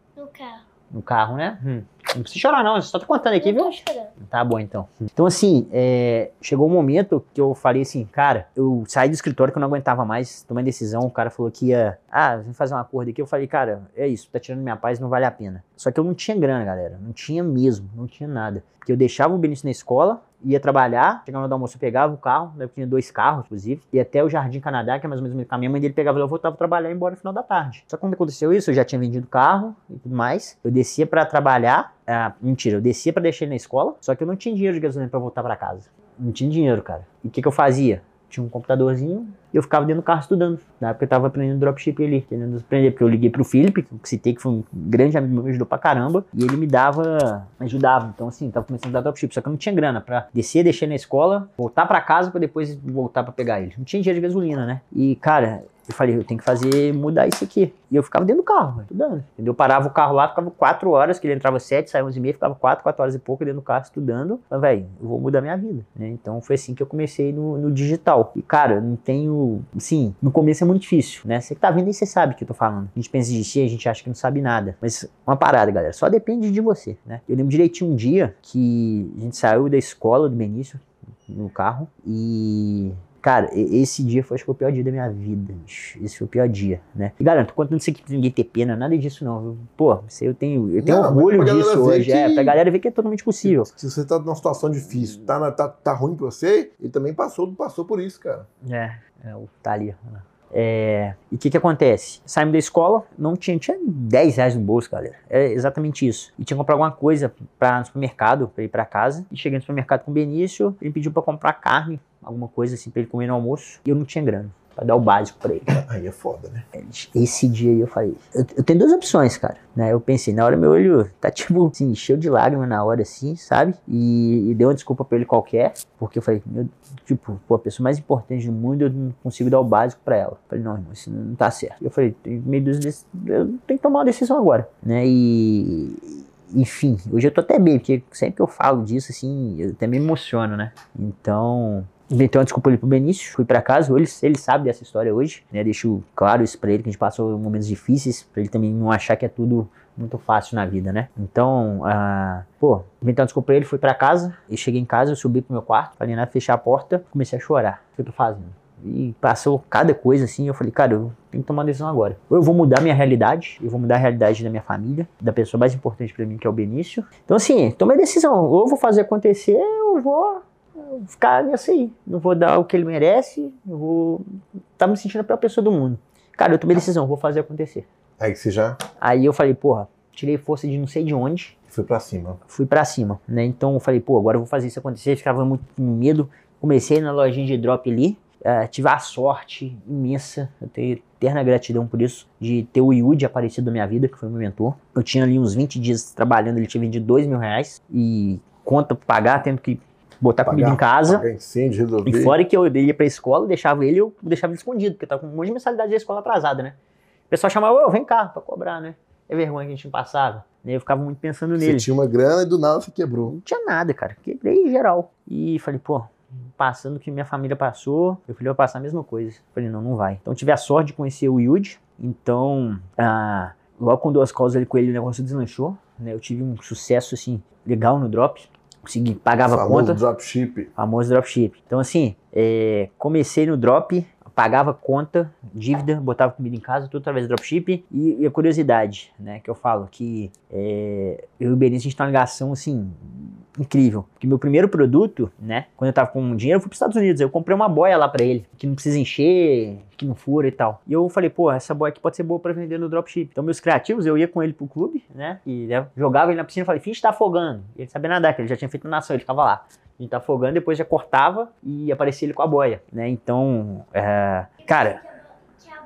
No carro. Né? Hum. Não precisa chorar, não. Eu só tô contando aqui, Não viu? tô chorando. Tá bom, então. Então, assim, é, chegou um momento que eu falei assim, cara, eu saí do escritório que eu não aguentava mais, tomei decisão, o cara falou que ia, ah, vem fazer um acordo aqui. Eu falei, cara, é isso, tá tirando minha paz, não vale a pena. Só que eu não tinha grana, galera, não tinha mesmo, não tinha nada. Porque eu deixava o Benício na escola, ia trabalhar, chegava no almoço, eu pegava o carro, né, eu tinha dois carros, inclusive, e até o Jardim Canadá, que é mais ou menos o caminho, a mãe dele pegava eu voltava trabalhar e embora no final da tarde. Só que quando aconteceu isso, eu já tinha vendido o carro e tudo mais, eu descia pra trabalhar, ah, mentira, eu descia pra deixar ele na escola, só que eu não tinha dinheiro de gasolina pra voltar pra casa. Não tinha dinheiro, cara. E o que, que eu fazia? Tinha um computadorzinho e eu ficava dentro do carro estudando. Na época eu tava aprendendo dropship ali, querendo aprender, porque eu liguei pro Felipe, que citei que foi um grande amigo meu, me ajudou pra caramba, e ele me dava, me ajudava. Então, assim, tava começando a dar dropship, só que eu não tinha grana pra descer, deixar na escola, voltar pra casa pra depois voltar pra pegar ele. Não tinha dinheiro de gasolina, né? E, cara, eu falei, eu tenho que fazer, mudar isso aqui. E eu ficava dentro do carro, estudando. Entendeu? Eu parava o carro lá, ficava quatro horas, que ele entrava sete, saia onze e meia, ficava quatro, quatro horas e pouco dentro do carro estudando. Falei, velho, eu vou mudar minha vida, né? Então foi assim que eu comecei no, no digital. E, cara, não tenho, assim, no começo é muito difícil, né? Você que tá vendo aí, você sabe o que eu tô falando. A gente pensa em si, a gente acha que não sabe nada. Mas uma parada, galera, só depende de você, né? Eu lembro direitinho um dia que a gente saiu da escola do Benício, no carro, e Cara, esse dia foi acho que foi o pior dia da minha vida, bicho. Esse foi o pior dia, né? E garanto, contando isso aqui pra ninguém ter pena, nada disso não. Pô, isso aí eu tenho, eu tenho Não, orgulho disso hoje, é, que- pra galera ver que é totalmente possível. Se você tá numa situação difícil, tá, na- tá, tá ruim pra você, ele também passou, passou por isso, cara. É, é o tá ali. ó. É, e o que que acontece? Saímos da escola, não tinha, tinha 10 reais no bolso, galera. É exatamente isso. E tinha que comprar alguma coisa pra, no supermercado, pra ir pra casa. E cheguei no supermercado com o Benício, ele pediu pra comprar carne, alguma coisa assim, pra ele comer no almoço. E eu não tinha grana. Pra dar o básico pra ele. Aí é foda, né? Esse dia aí eu falei, eu, eu tenho duas opções, cara. Né? Eu pensei, na hora meu olho tá tipo assim, cheio de lágrimas na hora, assim, sabe? E, e dei uma desculpa pra ele qualquer, porque eu falei, meu, tipo, pô, a pessoa mais importante do mundo, eu não consigo dar o básico pra ela. Eu falei, não, irmão, isso não tá certo. Eu falei, tem meio dúzia desse- eu tenho que tomar uma decisão agora, né? E. Enfim, hoje eu tô até bem, porque sempre que eu falo disso, assim, eu até me emociono, né? Então, Inventei uma desculpa ali pro Benício, fui pra casa, ele, ele sabe dessa história hoje, né? Deixo claro isso pra ele, que a gente passou momentos difíceis, pra ele também não achar que é tudo muito fácil na vida, né? Então, ah, pô, inventei uma desculpa pra ele, fui pra casa, e cheguei em casa, eu subi pro meu quarto, falei nada, fechei a porta, comecei a chorar. O que eu tô fazendo? E passou cada coisa assim, eu falei, cara, eu tenho que tomar uma decisão agora. Ou eu vou mudar minha realidade, eu vou mudar a realidade da minha família, da pessoa mais importante pra mim, que é o Benício. Então, assim, tomei a decisão, ou eu vou fazer acontecer, ou eu vou ficar nessa aí. Não vou dar o que ele merece, eu vou. Tá me sentindo a pior pessoa do mundo. Cara, eu tomei decisão, vou fazer acontecer. Aí que você já Aí eu falei, porra, tirei força de não sei de onde, foi pra cima. fui pra cima, né? Então eu falei, pô, agora eu vou fazer isso acontecer. Ficava muito com medo. Comecei na lojinha de drop ali. eh, tive a sorte imensa, eu tenho eterna gratidão por isso, de ter o Yudi aparecido na minha vida, que foi meu mentor. Eu tinha ali uns 20 dias trabalhando, ele tinha vendido 2 mil reais e conta pra pagar, tendo que botar comida em casa. Pagar incêndio, resolver. E fora que eu ia pra escola, deixava ele, eu deixava ele escondido, porque eu tava com um monte de mensalidade da escola atrasada, né? O pessoal chamava, ô, vem cá, pra cobrar, né? É vergonha que a gente não passava. né? Eu ficava muito pensando Você nele. tinha uma grana e do nada você quebrou. Não tinha nada, cara. Quebrei geral. E falei, pô, passando o que minha família passou, eu falei, eu vou passar a mesma coisa. Falei, não, não vai. Então tive a sorte de conhecer o Yudi. Então, ah, logo com duas calls ali com ele, o negócio deslanchou. Né? Eu tive um sucesso, assim, legal no drop. Consegui, pagava Famoso conta. dropship. Famoso dropship. Então, assim, é, comecei no drop, pagava conta, dívida, botava comida em casa, tudo através do dropship. E, e a curiosidade, né, que eu falo, que é, eu e o Benício, a gente tem uma ligação, assim, incrível. Porque meu primeiro produto, né, quando eu tava com dinheiro, eu fui pros Estados Unidos. Eu comprei uma boia lá pra ele, que não precisa encher, que não fura e tal. E eu falei, pô, essa boia aqui pode ser boa pra vender no dropship. Então, meus criativos, eu ia com ele pro clube, né, e né, jogava ele na piscina e falei, finge tá afogando. E ele sabia nadar, que ele já tinha feito nação, ele ficava lá. A gente tá afogando, depois já cortava e aparecia ele com a boia, né? Então, é, cara, Que a,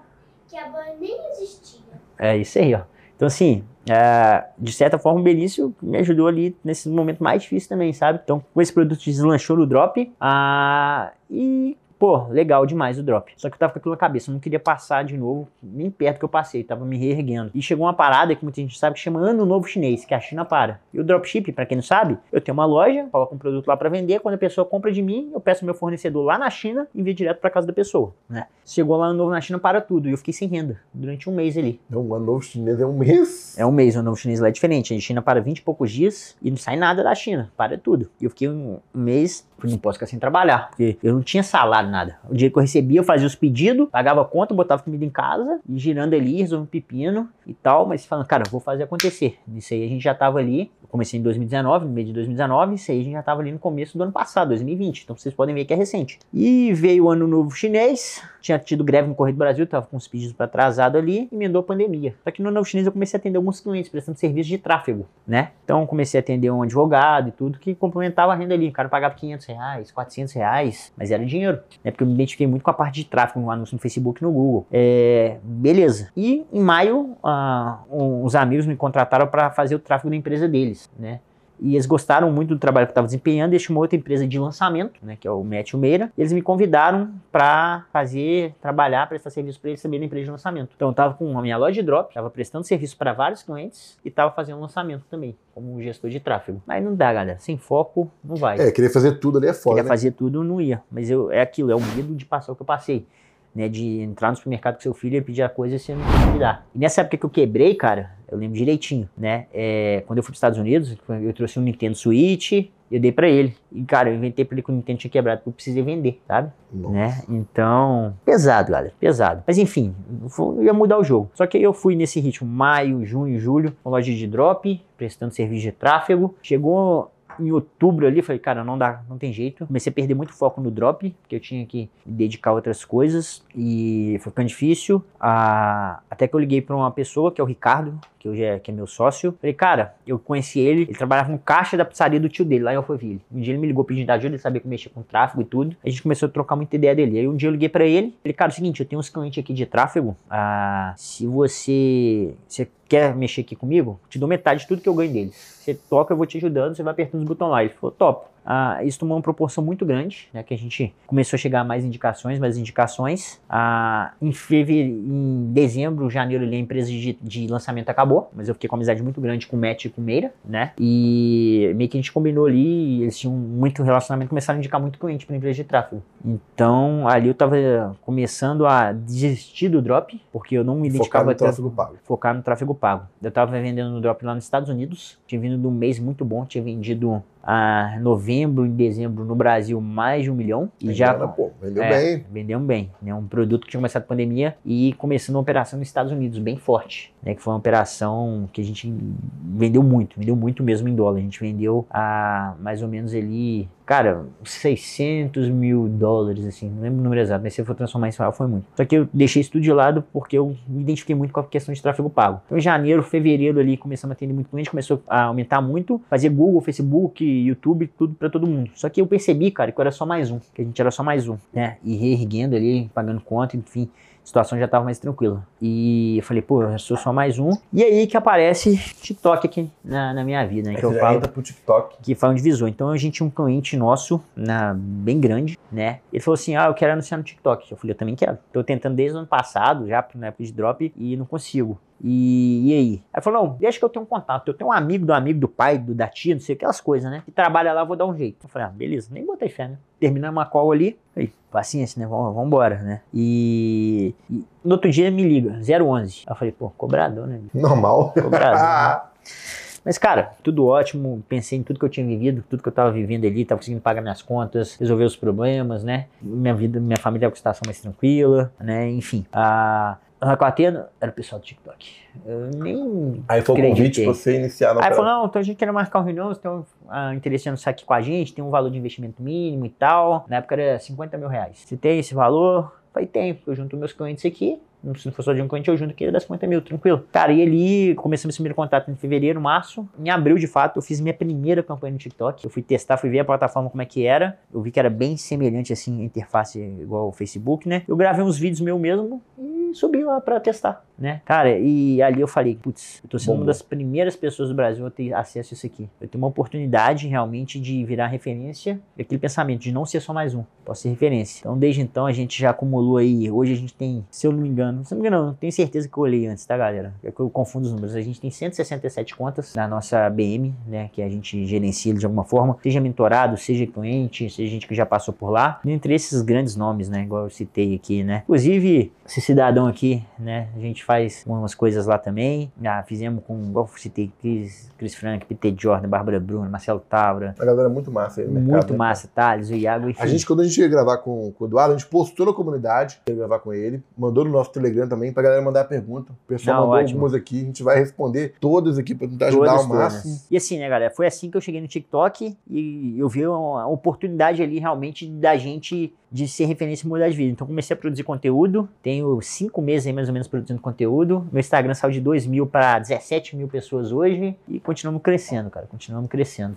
que a boia nem existia. é isso aí, ó. Então, assim, é, de certa forma, o Benício me ajudou ali nesse momento mais difícil também, sabe? Então, com esse produto deslanchou no drop. Ah, e pô, legal demais o drop. Só que eu tava com aquilo na cabeça, eu não queria passar de novo, nem perto que eu passei, tava me reerguendo. E chegou uma parada que muita gente sabe que chama Ano Novo Chinês, que a China para. E o dropship, para quem não sabe, eu tenho uma loja, coloco um produto lá para vender, quando a pessoa compra de mim, eu peço meu fornecedor lá na China e envio direto para casa da pessoa, né? Chegou lá Ano Novo na China, para tudo, e eu fiquei sem renda durante um mês ali. Não, o ano novo chinês é um mês. É um mês, o Ano Novo Chinês lá é diferente, a China para 20 e poucos dias e não sai nada da China, para tudo. E eu fiquei um, mês, não posso ficar sem trabalhar, porque eu não tinha salário, nada. O dia que eu recebia, eu fazia os pedidos, pagava a conta, botava comida em casa, e girando ali, resolvendo pepino e tal, mas falando, cara, vou fazer acontecer. Isso aí a gente já tava ali, eu comecei em 2019, no meio de 2019, isso aí a gente já tava ali no começo do ano passado, 2020, então vocês podem ver que é recente. E veio o ano novo chinês, tinha tido greve no Correio do Brasil, tava com os pedidos para atrasado ali, emendou a pandemia. Só que no ano novo chinês eu comecei a atender alguns clientes prestando serviço de tráfego, né? Então comecei a atender um advogado e tudo que complementava a renda ali. O cara pagava 500 reais, 400 reais, mas era dinheiro, né? Porque eu me identifiquei muito com a parte de tráfego, no anúncio no Facebook e no Google. É, beleza. E em maio, ah, os amigos me contrataram para fazer o tráfego da empresa deles, né? E eles gostaram muito do trabalho que eu estava desempenhando e chamou outra empresa de lançamento, né, que é o Matthew Meira. E eles me convidaram para fazer, trabalhar, prestar serviço para eles também na empresa de lançamento. Então eu estava com a minha loja de drop, estava prestando serviço para vários clientes e estava fazendo lançamento também, como gestor de tráfego. Mas não dá, galera. Sem foco, não vai. É, querer fazer tudo ali é foda, Queria né? fazer tudo, não ia. Mas eu, é aquilo, é o medo de passar o que eu passei. Né, de entrar no supermercado com seu filho e pedir a coisa e você não conseguir dar. E nessa época que eu quebrei, cara, eu lembro direitinho, né? É, quando eu fui para os Estados Unidos, eu trouxe um Nintendo Switch, eu dei pra ele. E, cara, eu inventei pra ele que o Nintendo tinha quebrado, porque eu precisei vender, sabe? Nossa. Né? Então, pesado, galera, pesado. Mas enfim, eu ia mudar o jogo. Só que aí eu fui nesse ritmo, maio, junho, julho, com loja de drop, prestando serviço de tráfego. Chegou em outubro ali, falei, cara, não dá, não tem jeito. Comecei a perder muito foco no drop, porque eu tinha que me dedicar a outras coisas e foi ficando difícil. Ah, até que eu liguei pra uma pessoa, que é o Ricardo, que hoje é, que é meu sócio. Falei, cara, eu conheci ele, ele trabalhava no caixa da pizzaria do tio dele, lá em Alphaville. Um dia ele me ligou pedindo ajuda, ele sabia que eu mexia com tráfego e tudo. A gente começou a trocar muita ideia dele. Aí um dia eu liguei pra ele, falei, cara, é o seguinte, eu tenho uns clientes aqui de tráfego, ah, se você, você quer mexer aqui comigo, te dou metade de tudo que eu ganho deles. Você toca, eu vou te ajudando, você vai apertando os botões lá. Ele falou, top. Ah, isso tomou uma proporção muito grande, né, que a gente começou a chegar a mais indicações, mais indicações. Ah, em, fevereiro, em dezembro, janeiro, ali, a empresa de, de lançamento acabou, mas eu fiquei com uma amizade muito grande com o Matt e com o Meira, né? E meio que a gente combinou ali, eles tinham muito relacionamento, começaram a indicar muito cliente para empresa de tráfego. Então, ali eu tava começando a desistir do drop, porque eu não me Focar identificava no tráfego pago. focar no tráfego pago. Eu tava vendendo no drop lá nos Estados Unidos, tinha vindo de um mês muito bom, tinha vendido a novembro e dezembro no Brasil mais de um milhão e já Grana, pô, vendeu é, bem. vendeu bem, né? Um produto que tinha começado a pandemia e começando uma operação nos Estados Unidos bem forte, né? Que foi uma operação que a gente vendeu muito, vendeu muito mesmo em dólar. A gente vendeu a mais ou menos ali, cara, 600 mil dólares, assim, não lembro o número exato, mas se eu for transformar em real foi muito. Só que eu deixei isso tudo de lado porque eu me identifiquei muito com a questão de tráfego pago. Então, em janeiro, fevereiro ali, começamos a atender muito cliente, começou a aumentar muito, fazer Google, Facebook, YouTube, tudo pra todo mundo. Só que eu percebi, cara, que eu era só mais um, que a gente era só mais um, né? E reerguendo ali, pagando conta, enfim, a situação já estava mais tranquila. E eu falei, pô, eu sou só mais um. E aí que aparece TikTok aqui na, na minha vida, né? Que eu falo entra pro TikTok. que foi um divisor. Então a gente tinha um cliente nosso, na, bem grande, né? Ele falou assim: Ah, eu quero anunciar no TikTok. Eu falei, eu também quero. Tô tentando desde o ano passado, já na época de drop, e não consigo. E, e aí? Aí falou: não, deixa que eu tenho um contato. Eu tenho um amigo do amigo do pai, do da tia, não sei aquelas coisas, né? Que trabalha lá, vou dar um jeito. Eu falei, ah, beleza, nem botei fé, né? Terminamos uma call ali. Aí, paciência, né? Vamos vambora, né? E, e no outro dia me liga, 011. Aí eu falei, pô, cobrador, né? Normal. Cobrador. né? Mas, cara, tudo ótimo. Pensei em tudo que eu tinha vivido, tudo que eu tava vivendo ali, tava conseguindo pagar minhas contas, resolver os problemas, né? Minha vida, minha família com situação mais tranquila, né? Enfim. A. A Catena era o pessoal do TikTok. Eu nem. Aí foi o convite pra você iniciar na Aí falou: não, então a gente quer marcar uma reunião, você tem um ah, anunciar aqui com a gente, tem um valor de investimento mínimo e tal. Na época era 50 mil reais. Você tem esse valor? Falei, tem, eu junto meus clientes aqui. Se não só de um cliente, eu junto aqui das 50 mil, tranquilo. Cara, e ali começamos esse primeiro contato em fevereiro, março. Em abril, de fato, eu fiz minha primeira campanha no TikTok. Eu fui testar, fui ver a plataforma como é que era. Eu vi que era bem semelhante, assim, a interface igual ao Facebook, né? Eu gravei uns vídeos meu mesmo e subi lá pra testar. né? Cara, e ali eu falei, putz, eu tô sendo Bom, uma das primeiras pessoas do Brasil a ter acesso a isso aqui. Eu tenho uma oportunidade realmente de virar referência e aquele pensamento de não ser só mais um, posso ser referência. Então, desde então, a gente já acumulou aí, hoje a gente tem, se eu não me engano, não me engano, não, tenho certeza que eu olhei antes, tá, galera? É que eu confundo os números. A gente tem 167 contas na nossa BM, né, que a gente gerencia de alguma forma, seja mentorado, seja cliente, seja gente que já passou por lá, entre esses grandes nomes, né, igual eu citei aqui, né. Inclusive, esse cidadão aqui, né, a gente faz umas coisas lá também, já fizemos com, igual eu citei, Chris, Chris Frank, Peter Jordan, Bárbara Bruno, Marcelo Tavra, A galera é muito massa aí mercado, muito né? massa, Thales, o Iago, enfim. A gente, quando a gente ia gravar com, com o Eduardo, a gente postou na comunidade, ia gravar com ele, mandou no nosso Telegram também pra galera mandar pergunta. O pessoal Não, mandou ótimo. algumas aqui, a gente vai responder todas aqui pra tentar ajudar Todas, todas. máximo. E assim, né, galera? Foi assim que eu cheguei no TikTok e eu vi uma oportunidade ali realmente da gente de ser referência e mudar de vida. Então comecei a produzir conteúdo, tenho cinco meses aí mais ou menos produzindo conteúdo. Meu Instagram saiu de 2 mil para 17 mil pessoas hoje e continuamos crescendo, cara. Continuamos crescendo.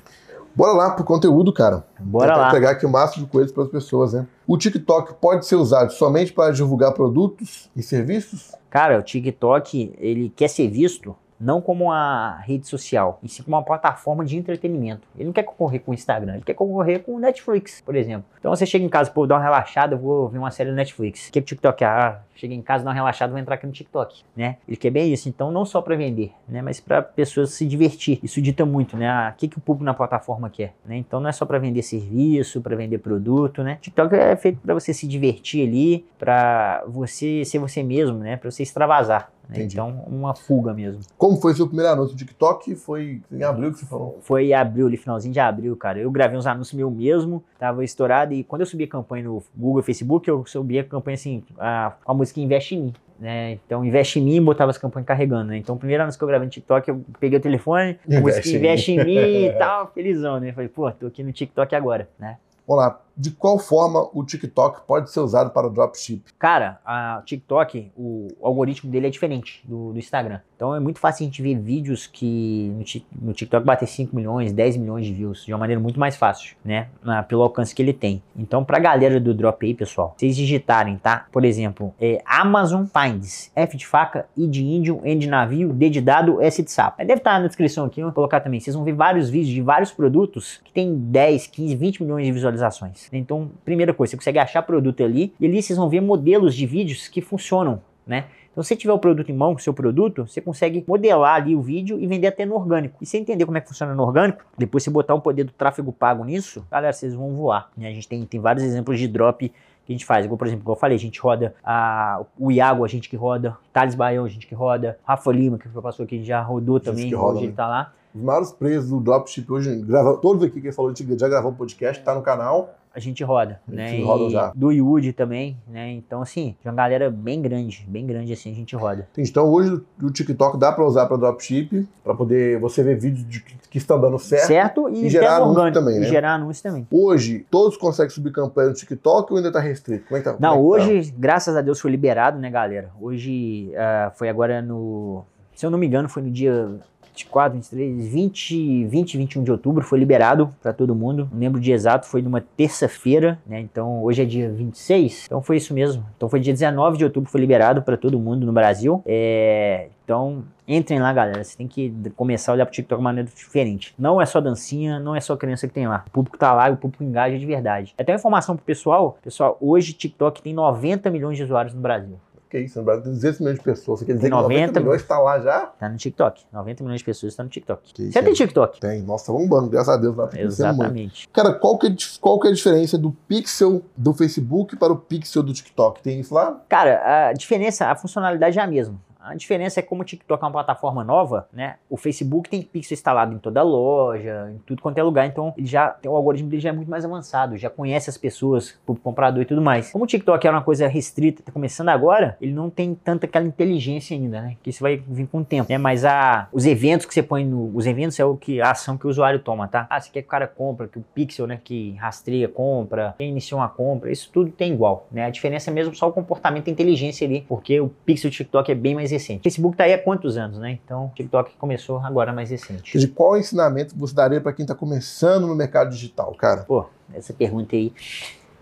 Bora lá pro conteúdo, cara. Bora Tentar lá. entregar aqui o máximo de coisas para as pessoas, né? O TikTok pode ser usado somente para divulgar produtos e serviços? Cara, o TikTok, ele quer ser visto não como uma rede social, e sim como uma plataforma de entretenimento. Ele não quer concorrer com o Instagram, ele quer concorrer com o Netflix, por exemplo. Então você chega em casa, pô, dá uma relaxada, eu vou ver uma série no Netflix. O que é TikTok? Ah, cheguei em casa, dá uma relaxada, vou entrar aqui no TikTok, né? Ele quer bem isso. Então não só para vender, né, mas para pessoas se divertir. Isso dita muito, né? Ah, o que, que o público na plataforma quer, né? Então não é só para vender serviço, para vender produto, né? TikTok é feito para você se divertir ali, para você ser você mesmo, né? Para você extravasar. Né? Entendi. Então, uma fuga mesmo. Como foi seu primeiro anúncio no TikTok? Foi em abril que você falou. Foi em abril, ali, finalzinho de abril, cara. Eu gravei uns anúncios meu mesmo, tava estourado, e quando eu subi a campanha no Google e Facebook, eu subi a campanha assim, a, a música Investe em mim. Né? Então, investe em mim botava as campanhas carregando, né? Então, o primeiro anúncio que eu gravei no TikTok, eu peguei o telefone, a música Investe em investe mim e tal, felizão, né? Falei, pô, tô aqui no TikTok agora, né? Vamos lá. De qual forma o TikTok pode ser usado para o dropship? Cara, a- TikTok, o, algoritmo dele é diferente do, do Instagram. Então é muito fácil a gente ver vídeos que no, Tik- no TikTok bater 5 milhões, 10 milhões de views de uma maneira muito mais fácil, né? Pelo alcance que ele tem. Então, pra galera do drop aí, pessoal, vocês digitarem, tá? Por exemplo, é Amazon Finds, F de faca, I de índio, N de navio, D de dado, S de sapo. Deve estar na descrição aqui, eu vou colocar também. Vocês vão ver vários vídeos de vários produtos que tem 10, 15, 20 milhões de visualizações. Então, primeira coisa, você consegue achar produto ali e ali vocês vão ver modelos de vídeos que funcionam, né? Então, se você tiver o produto em mão, o seu produto, você consegue modelar ali o vídeo e vender até no orgânico. E você entender como é que funciona no orgânico, depois você botar o poder do tráfego pago nisso, galera, vocês vão voar. né? A gente tem, tem vários exemplos de drop que a gente faz. Igual, por exemplo, igual eu falei, a gente roda a, o Iago, a gente que roda, Thales Baião, a gente que roda, Rafa Lima, que passou aqui, a gente já rodou também, que hoje rodam, ele né? tá lá. Os maiores preços do dropship hoje, grava, todos aqui que falou, a gente já gravou um podcast, tá no canal. A gente roda, Eles né? rodam E já. Do Yudi também, né? Então, assim, de uma galera bem grande, bem grande assim, a gente roda. Então hoje o TikTok dá para usar para dropship, para poder você ver vídeos de, que, que estão dando certo. Certo? E, E gerar anúncio orgânico, também, e né? gerar anúncio também. Hoje, todos conseguem subir campanha no TikTok ou ainda tá restrito? Como é que tá? Não, é que tá? hoje, graças a Deus, foi liberado, né, galera? Hoje ah, foi agora no. Se eu não me engano, foi no dia 24, 23, 20, 20 21 de outubro, foi liberado pra todo mundo. Não lembro o dia exato, foi numa terça-feira, né? Então hoje é dia 26. Então foi isso mesmo. Então foi dia 19 de outubro, foi liberado pra todo mundo no Brasil. É, Então, entrem lá, galera. Você tem que começar a olhar pro TikTok de uma maneira diferente. Não é só dancinha, não é só criança que tem lá. O público tá lá e o público engaja de verdade. Até uma informação pro pessoal. Pessoal, hoje TikTok tem 90 milhões de usuários no Brasil. Que isso, no Brasil tem 200 milhões de pessoas. Você quer dizer Tem que 90 90 milhões tá lá já? Tá no TikTok. 90 milhões de pessoas estão no TikTok. Que Você tem? TikTok? Tem. Nossa, vamos bando, graças a Deus. Lá tá. Exatamente. Cara, qual que, é, qual que é a diferença do pixel do Facebook para o pixel do TikTok? Tem isso lá? Cara, a diferença, a funcionalidade é a mesma. A diferença é como o TikTok é uma plataforma nova, né? O Facebook tem pixel instalado em toda loja, em tudo quanto é lugar, então ele já tem o algoritmo dele já é muito mais avançado, já conhece as pessoas, o comprador e tudo mais. Como o TikTok era uma coisa restrita, tá começando agora, ele não tem tanta aquela inteligência ainda, né? Que isso vai vir com o tempo, né? Mas a os eventos que você põe no, os eventos é o que a ação que o usuário toma, tá? Ah, você quer que o cara compra, que o pixel, né, que rastreia compra, quem iniciou uma compra, isso tudo tem igual, né? A diferença é mesmo só o comportamento e inteligência ali, porque o pixel TikTok é bem mais recente. O Facebook tá aí há quantos anos, né? Então, o TikTok começou agora mais recente. De qual ensinamento você daria para quem está começando no mercado digital, cara? Pô, essa pergunta aí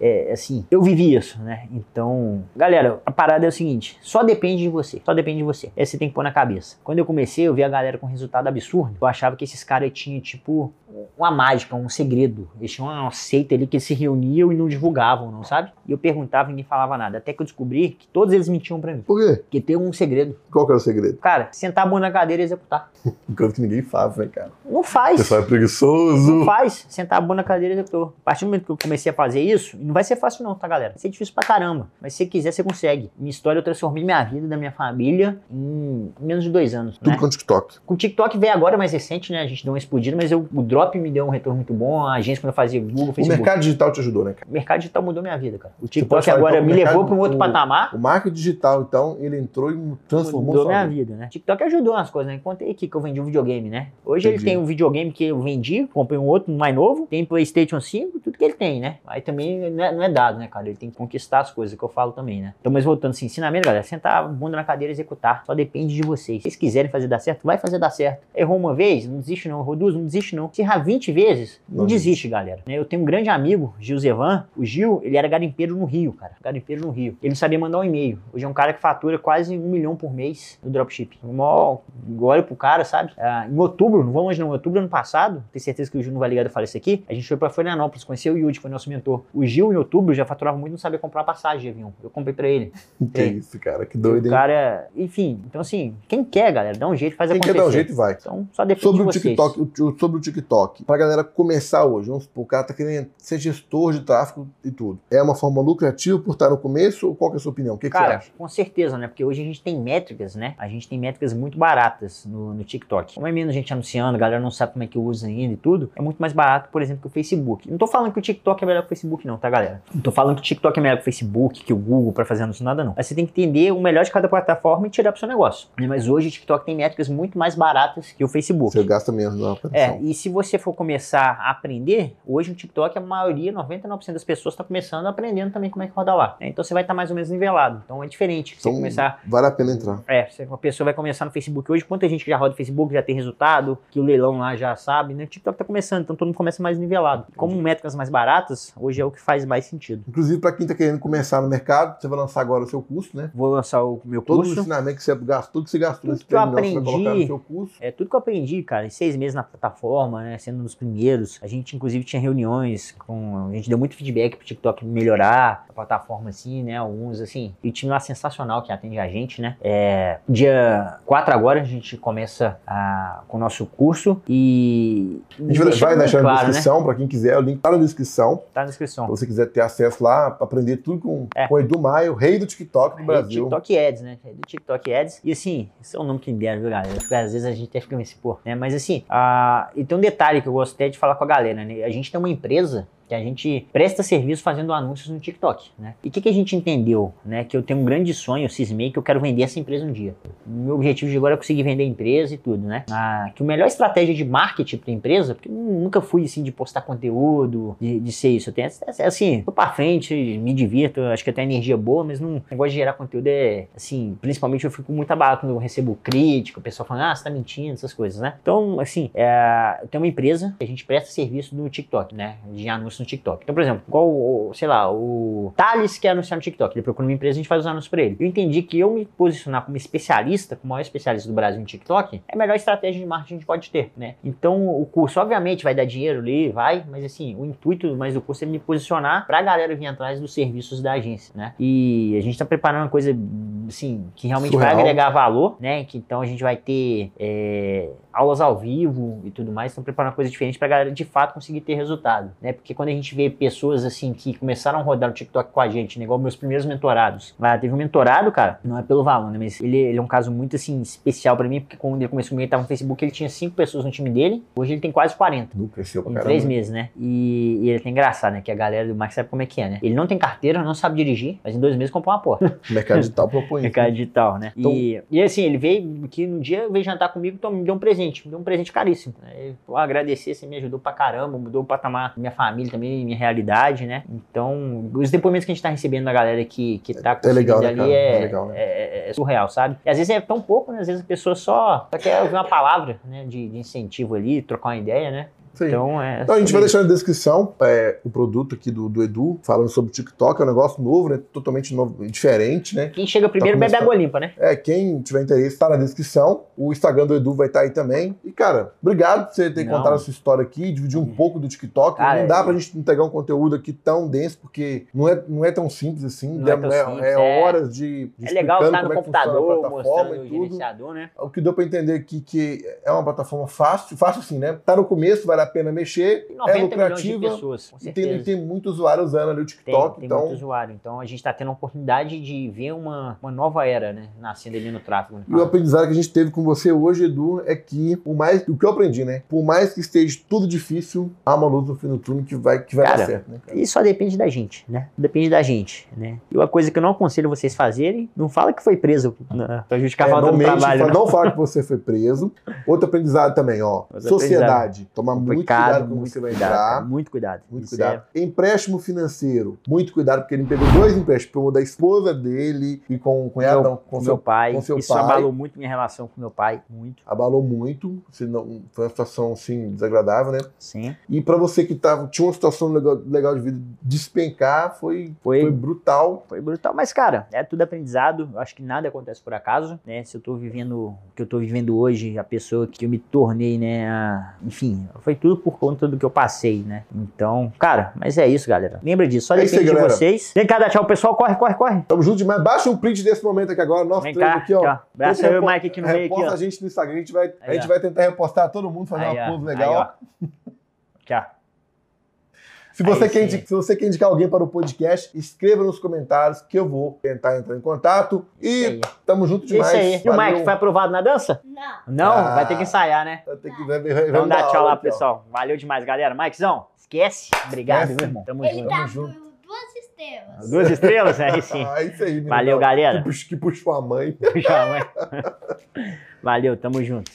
é, assim, eu vivi isso, né? Então, galera, a parada é o seguinte: só depende de você. Só depende de você. Essa você tem que pôr na cabeça. Quando eu comecei, eu vi a galera com resultado absurdo. Eu achava que esses caras tinham, tipo, uma mágica, um segredo. Eles tinham uma seita ali que eles se reuniam e não divulgavam, não sabe? E eu perguntava e ninguém falava nada. Até que eu descobri que todos eles mentiam pra mim. Por quê? Que tem um segredo. Qual que era o segredo? Cara, sentar a bunda na cadeira e executar. Enquanto que ninguém faz, né, cara? Não faz. pessoal é preguiçoso. Não faz. Sentar a bunda na cadeira e executou. A partir do momento que eu comecei a fazer isso, não vai ser fácil não, tá, galera? Vai ser difícil pra caramba. Mas se você quiser, você consegue. Minha história, eu transformei minha vida, da minha família, em menos de dois anos, Tudo né? com TikTok. Com o TikTok veio agora mais recente, né? A gente deu uma explodida, mas eu- o drop me deu um retorno muito bom. A agência, quando eu fazia Google, O Facebook. mercado digital te ajudou, né, cara? O mercado digital mudou minha vida, cara. O TikTok falar, agora então, o me mercado- levou para um outro o- patamar. O marketing digital, então, ele entrou e transformou Mudou minha vida. né? TikTok ajudou nas coisas, né? Contei aqui que eu vendi um videogame, né? Hoje Entendi. ele tem um videogame que eu vendi, comprei um outro mais novo, tem PlayStation 5, tudo que ele tem, né? Aí também não é, não é dado, né, cara? Ele tem que conquistar as coisas que eu falo também, né? Então, mas voltando assim, ensinamento, galera, sentar a bunda na cadeira e executar. Só depende de vocês. Se vocês quiserem fazer dar certo, vai fazer dar certo. Errou uma vez, não desiste não. Errou duas, não desiste não. Se 20 vezes, não, desiste, galera. Eu tenho um grande amigo, Gil Zevan. O Gil, ele era garimpeiro no Rio, cara. Garimpeiro no Rio. Ele não sabia mandar um e-mail. Hoje é um cara que fatura quase um milhão por mês no dropship. Mó, olho pro cara, sabe? Ah, em outubro, não vamos hoje não, em outubro do ano passado, tenho certeza que o Gil não vai ligar de eu falar isso aqui, a gente foi pra Florianópolis, conheceu o Yudi, foi nosso mentor. O Gil, em outubro, já faturava muito, não sabia comprar passagem de avião. Eu comprei pra ele. Que É. isso, cara? Que doido, o hein? cara, enfim, então assim, quem quer, galera, dá um jeito, faz Quem quer acontecer. dar um jeito, vai. Então, só depende Sobre de o vocês. TikTok, o- o- sobre o TikTok, pra galera começar hoje, vamos supor, o cara tá querendo ser gestor de tráfego e tudo. É uma forma lucrativa por estar no começo ou qual que é a sua opinião? O que, que você Cara, acha? com certeza, né? Porque hoje a gente tem métricas, né? A gente tem métricas muito baratas no, no TikTok. Como é menos gente anunciando, a galera não sabe como é que usa ainda e tudo, é muito mais barato, por exemplo, que o Facebook. Não tô falando que o TikTok é melhor que o Facebook, não, tá, galera? Não tô falando que o TikTok é melhor que o Facebook, que o Google pra fazer anúncio, nada, não. Mas você tem que entender o melhor de cada plataforma e tirar pro seu negócio. né? Mas hoje o TikTok tem métricas muito mais baratas que o Facebook. Você gasta menos na É, e se você for começar a aprender, hoje no TikTok a maioria, 99% das pessoas está começando aprendendo também como é que roda lá. né? Então você vai estar mais ou menos nivelado. Então é diferente. Você Então, começar. vale a pena entrar. É, você- uma pessoa vai começar no Facebook hoje, quanta gente que já roda no Facebook, já tem resultado, que o leilão lá já sabe, né? O TikTok tá começando, então todo mundo começa mais nivelado. Como métricas mais baratas, hoje é o que faz mais sentido. Inclusive, pra quem tá querendo começar no mercado, você vai lançar agora o seu curso, né? Vou lançar o meu Todo o curso. ensinamento que você gastou, tudo que você gastou Tudo nesse que eu terminal, você vai colocar no aprendi. seu curso. É tudo que eu aprendi, cara, em seis meses na plataforma, né? Sendo um dos primeiros. A gente, inclusive, tinha reuniões com. A gente deu muito feedback pro TikTok melhorar a plataforma, assim, né? Alguns, assim. E time lá sensacional que atende a gente, né? É, dia 4 agora a gente começa a- com o nosso curso e. A gente vai- deixar na claro, né? descrição, pra quem quiser, o link tá na descrição. Tá na descrição. Se você quiser ter acesso lá, aprender tudo com, É. com o Edu Maia, o rei do TikTok do Rei do Brasil. TikTok Ads, né? Rei do TikTok Ads. E assim, esse é o nome que me deram, viu, galera? Porque às vezes a gente até fica nesse pô, né? Mas assim, ah, e tem um detalhe que eu gosto até de falar com a galera, né? A gente tem uma empresa que a gente presta serviço fazendo anúncios no TikTok, né? E o que, que a gente entendeu, né? Que eu tenho um grande sonho, cismei que eu quero vender essa empresa um dia. O meu objetivo de agora é conseguir vender a empresa e tudo, né? Ah, que a melhor estratégia de marketing para empresa, porque eu nunca fui assim de postar conteúdo, de, de ser isso. Eu tenho assim, tô pra frente, me divirto, acho que tenho energia boa, mas não negócio de gerar conteúdo é assim, principalmente eu fico muito abalado quando eu recebo crítica, o pessoal falando, ah, você tá mentindo, essas coisas, né? Então, assim, é, eu tenho uma empresa que a gente presta serviço no TikTok, né? De anúncios no TikTok. Então, por exemplo, igual, o, sei lá, o Thales quer anunciar no TikTok, ele procura uma empresa, a gente faz os anúncios pra ele. Eu entendi que eu me posicionar como especialista, como o maior especialista do Brasil em TikTok, é a melhor estratégia de marketing que a gente pode ter, né? Então, o curso, obviamente, vai dar dinheiro ali, vai, mas assim, o intuito mais do curso é me posicionar pra galera vir atrás dos serviços da agência, né? E a gente tá preparando uma coisa, assim, que realmente vai Surreal. agregar valor, né? Que então a gente vai ter é, aulas ao vivo e tudo mais, estão preparando uma coisa diferente pra galera de fato conseguir ter resultado, né? Porque quando a gente vê pessoas assim que começaram a rodar o TikTok com a gente, né? Igual meus primeiros mentorados. Lá teve um mentorado, cara, não é pelo valor, né? Mas ele, ele é um caso muito assim especial pra mim, porque quando ele começou comigo, ele tava no Facebook, ele tinha cinco pessoas no time dele, hoje ele tem quase 40. Nu, cresceu pra Em caramba. três meses, né? E, e ele é até engraçado, né? Que a galera do Max sabe como é que é, né? Ele não tem carteira, não sabe dirigir, mas em dois meses comprou uma porta. O mercado digital propõe. Mercado digital, né? Então- e, e assim, ele veio aqui no dia, veio jantar comigo, então me deu um presente, me deu um presente caríssimo. Pô, agradecer, você me ajudou pra caramba, mudou o patamar da minha família também, minha realidade, né? Então, os depoimentos que a gente tá recebendo da galera que, que tá É legal, né, ali é, É legal, né? é- é surreal, sabe? E às vezes é tão pouco, né? Às vezes a pessoa só, só quer ouvir uma palavra, né? De, de incentivo ali, trocar uma ideia, né? Sim. Então, é. Então a gente vai deixar na descrição é, o produto aqui do, do Edu, falando sobre o TikTok, é um negócio novo, né? Totalmente novo, diferente, né? Quem chega primeiro bebe começando. água limpa, né? É, quem tiver interesse, tá na descrição. O Instagram do Edu vai estar aí também. E, cara, obrigado por você ter Não. contado a sua história aqui, dividir um pouco do TikTok. Cara, não dá é- pra gente entregar um conteúdo aqui tão denso, porque não é, não é tão simples assim. Não é tão é, simples, é é. horas de, de É legal estar no como é computador, plataforma mostrando o gerenciador, né? O que deu pra entender aqui que é uma plataforma fácil, fácil assim, né? Tá no começo, vale a pena mexer, Tem é 90 milhões de lucrativa. pessoas, E tem, tem muito usuário usando ali o Tem, TikTok, tem então muito usuário. Então a gente está tendo a oportunidade de ver uma, uma nova era, né? Nascendo ali no tráfego. né? E o aprendizado que a gente teve com você hoje, Edu, é que, por mais, o que eu aprendi, né? Por mais que esteja tudo difícil, há uma luz no fim do túnel que vai, que vai Cara, dar certo, né? cara? E só depende da gente, né? Depende da gente, né? E uma coisa que eu não aconselho vocês fazerem, não fala que foi preso né, pra justificar É, a falta não do trabalho. fala- não. não fala que você foi preso. Outro aprendizado também, ó. Outro sociedade. Tomar muito Complicado, cuidado com muito você vai cuidado, entrar. muito cuidado. Muito cuidado. é- Empréstimo financeiro. Muito cuidado, porque ele pegou dois empréstimos. Pegou da esposa dele e com o cunhado, Meu- não, com com seu meu pai. com seu Isso pai. abalou muito minha relação com meu pai. Muito. abalou muito. Se não, foi uma situação, assim, desagradável, né? Sim. E pra você que tava, tinha uma situação legal, legal de vida, despencar, foi, Foi, foi brutal. Foi brutal, mas cara, é tudo aprendizado. Eu acho que nada acontece por acaso, né? Se eu tô vivendo o que eu tô vivendo hoje, a pessoa que eu me tornei, né? a- Enfim, foi tudo por conta do que eu passei, né? Então, cara, mas é isso, galera. Lembra disso, só É depende aí, de galera. vocês. Vem cá, dá tchau, pessoal. Corre, corre, corre. Tamo junto demais. Baixa um print desse momento aqui agora. Nós Vem três cá, aqui, ó. eu e o Mike aqui no meio, aqui, ó. a gente no Instagram. A gente vai, a Aí, gente ó. vai tentar repostar todo mundo, fazer Aí, uma ó. Aí, legal. ó. Tchau. Se você, Aí quer indicar, se você quer indicar alguém para o podcast, escreva nos comentários que eu vou tentar entrar em contato. Isso E aí. tamo junto Isso demais. aí. E o. Mike foi aprovado na dança? Não. Não, Ah. vai ter que ensaiar, né? Vai ter que- vai- vai- vai Então dar dá tchau aula lá, aqui, ó. pessoal. Valeu demais, galera. Mikezão, esquece. Obrigado, Esquece. meu irmão. Tamo Ele junto. tá Tamo junto. duas estrelas. Duas estrelas? É, sim. Ah, isso aí, menino. Valeu, galera. Que, que puxou a mãe. Já, vai. Valeu, tamo junto.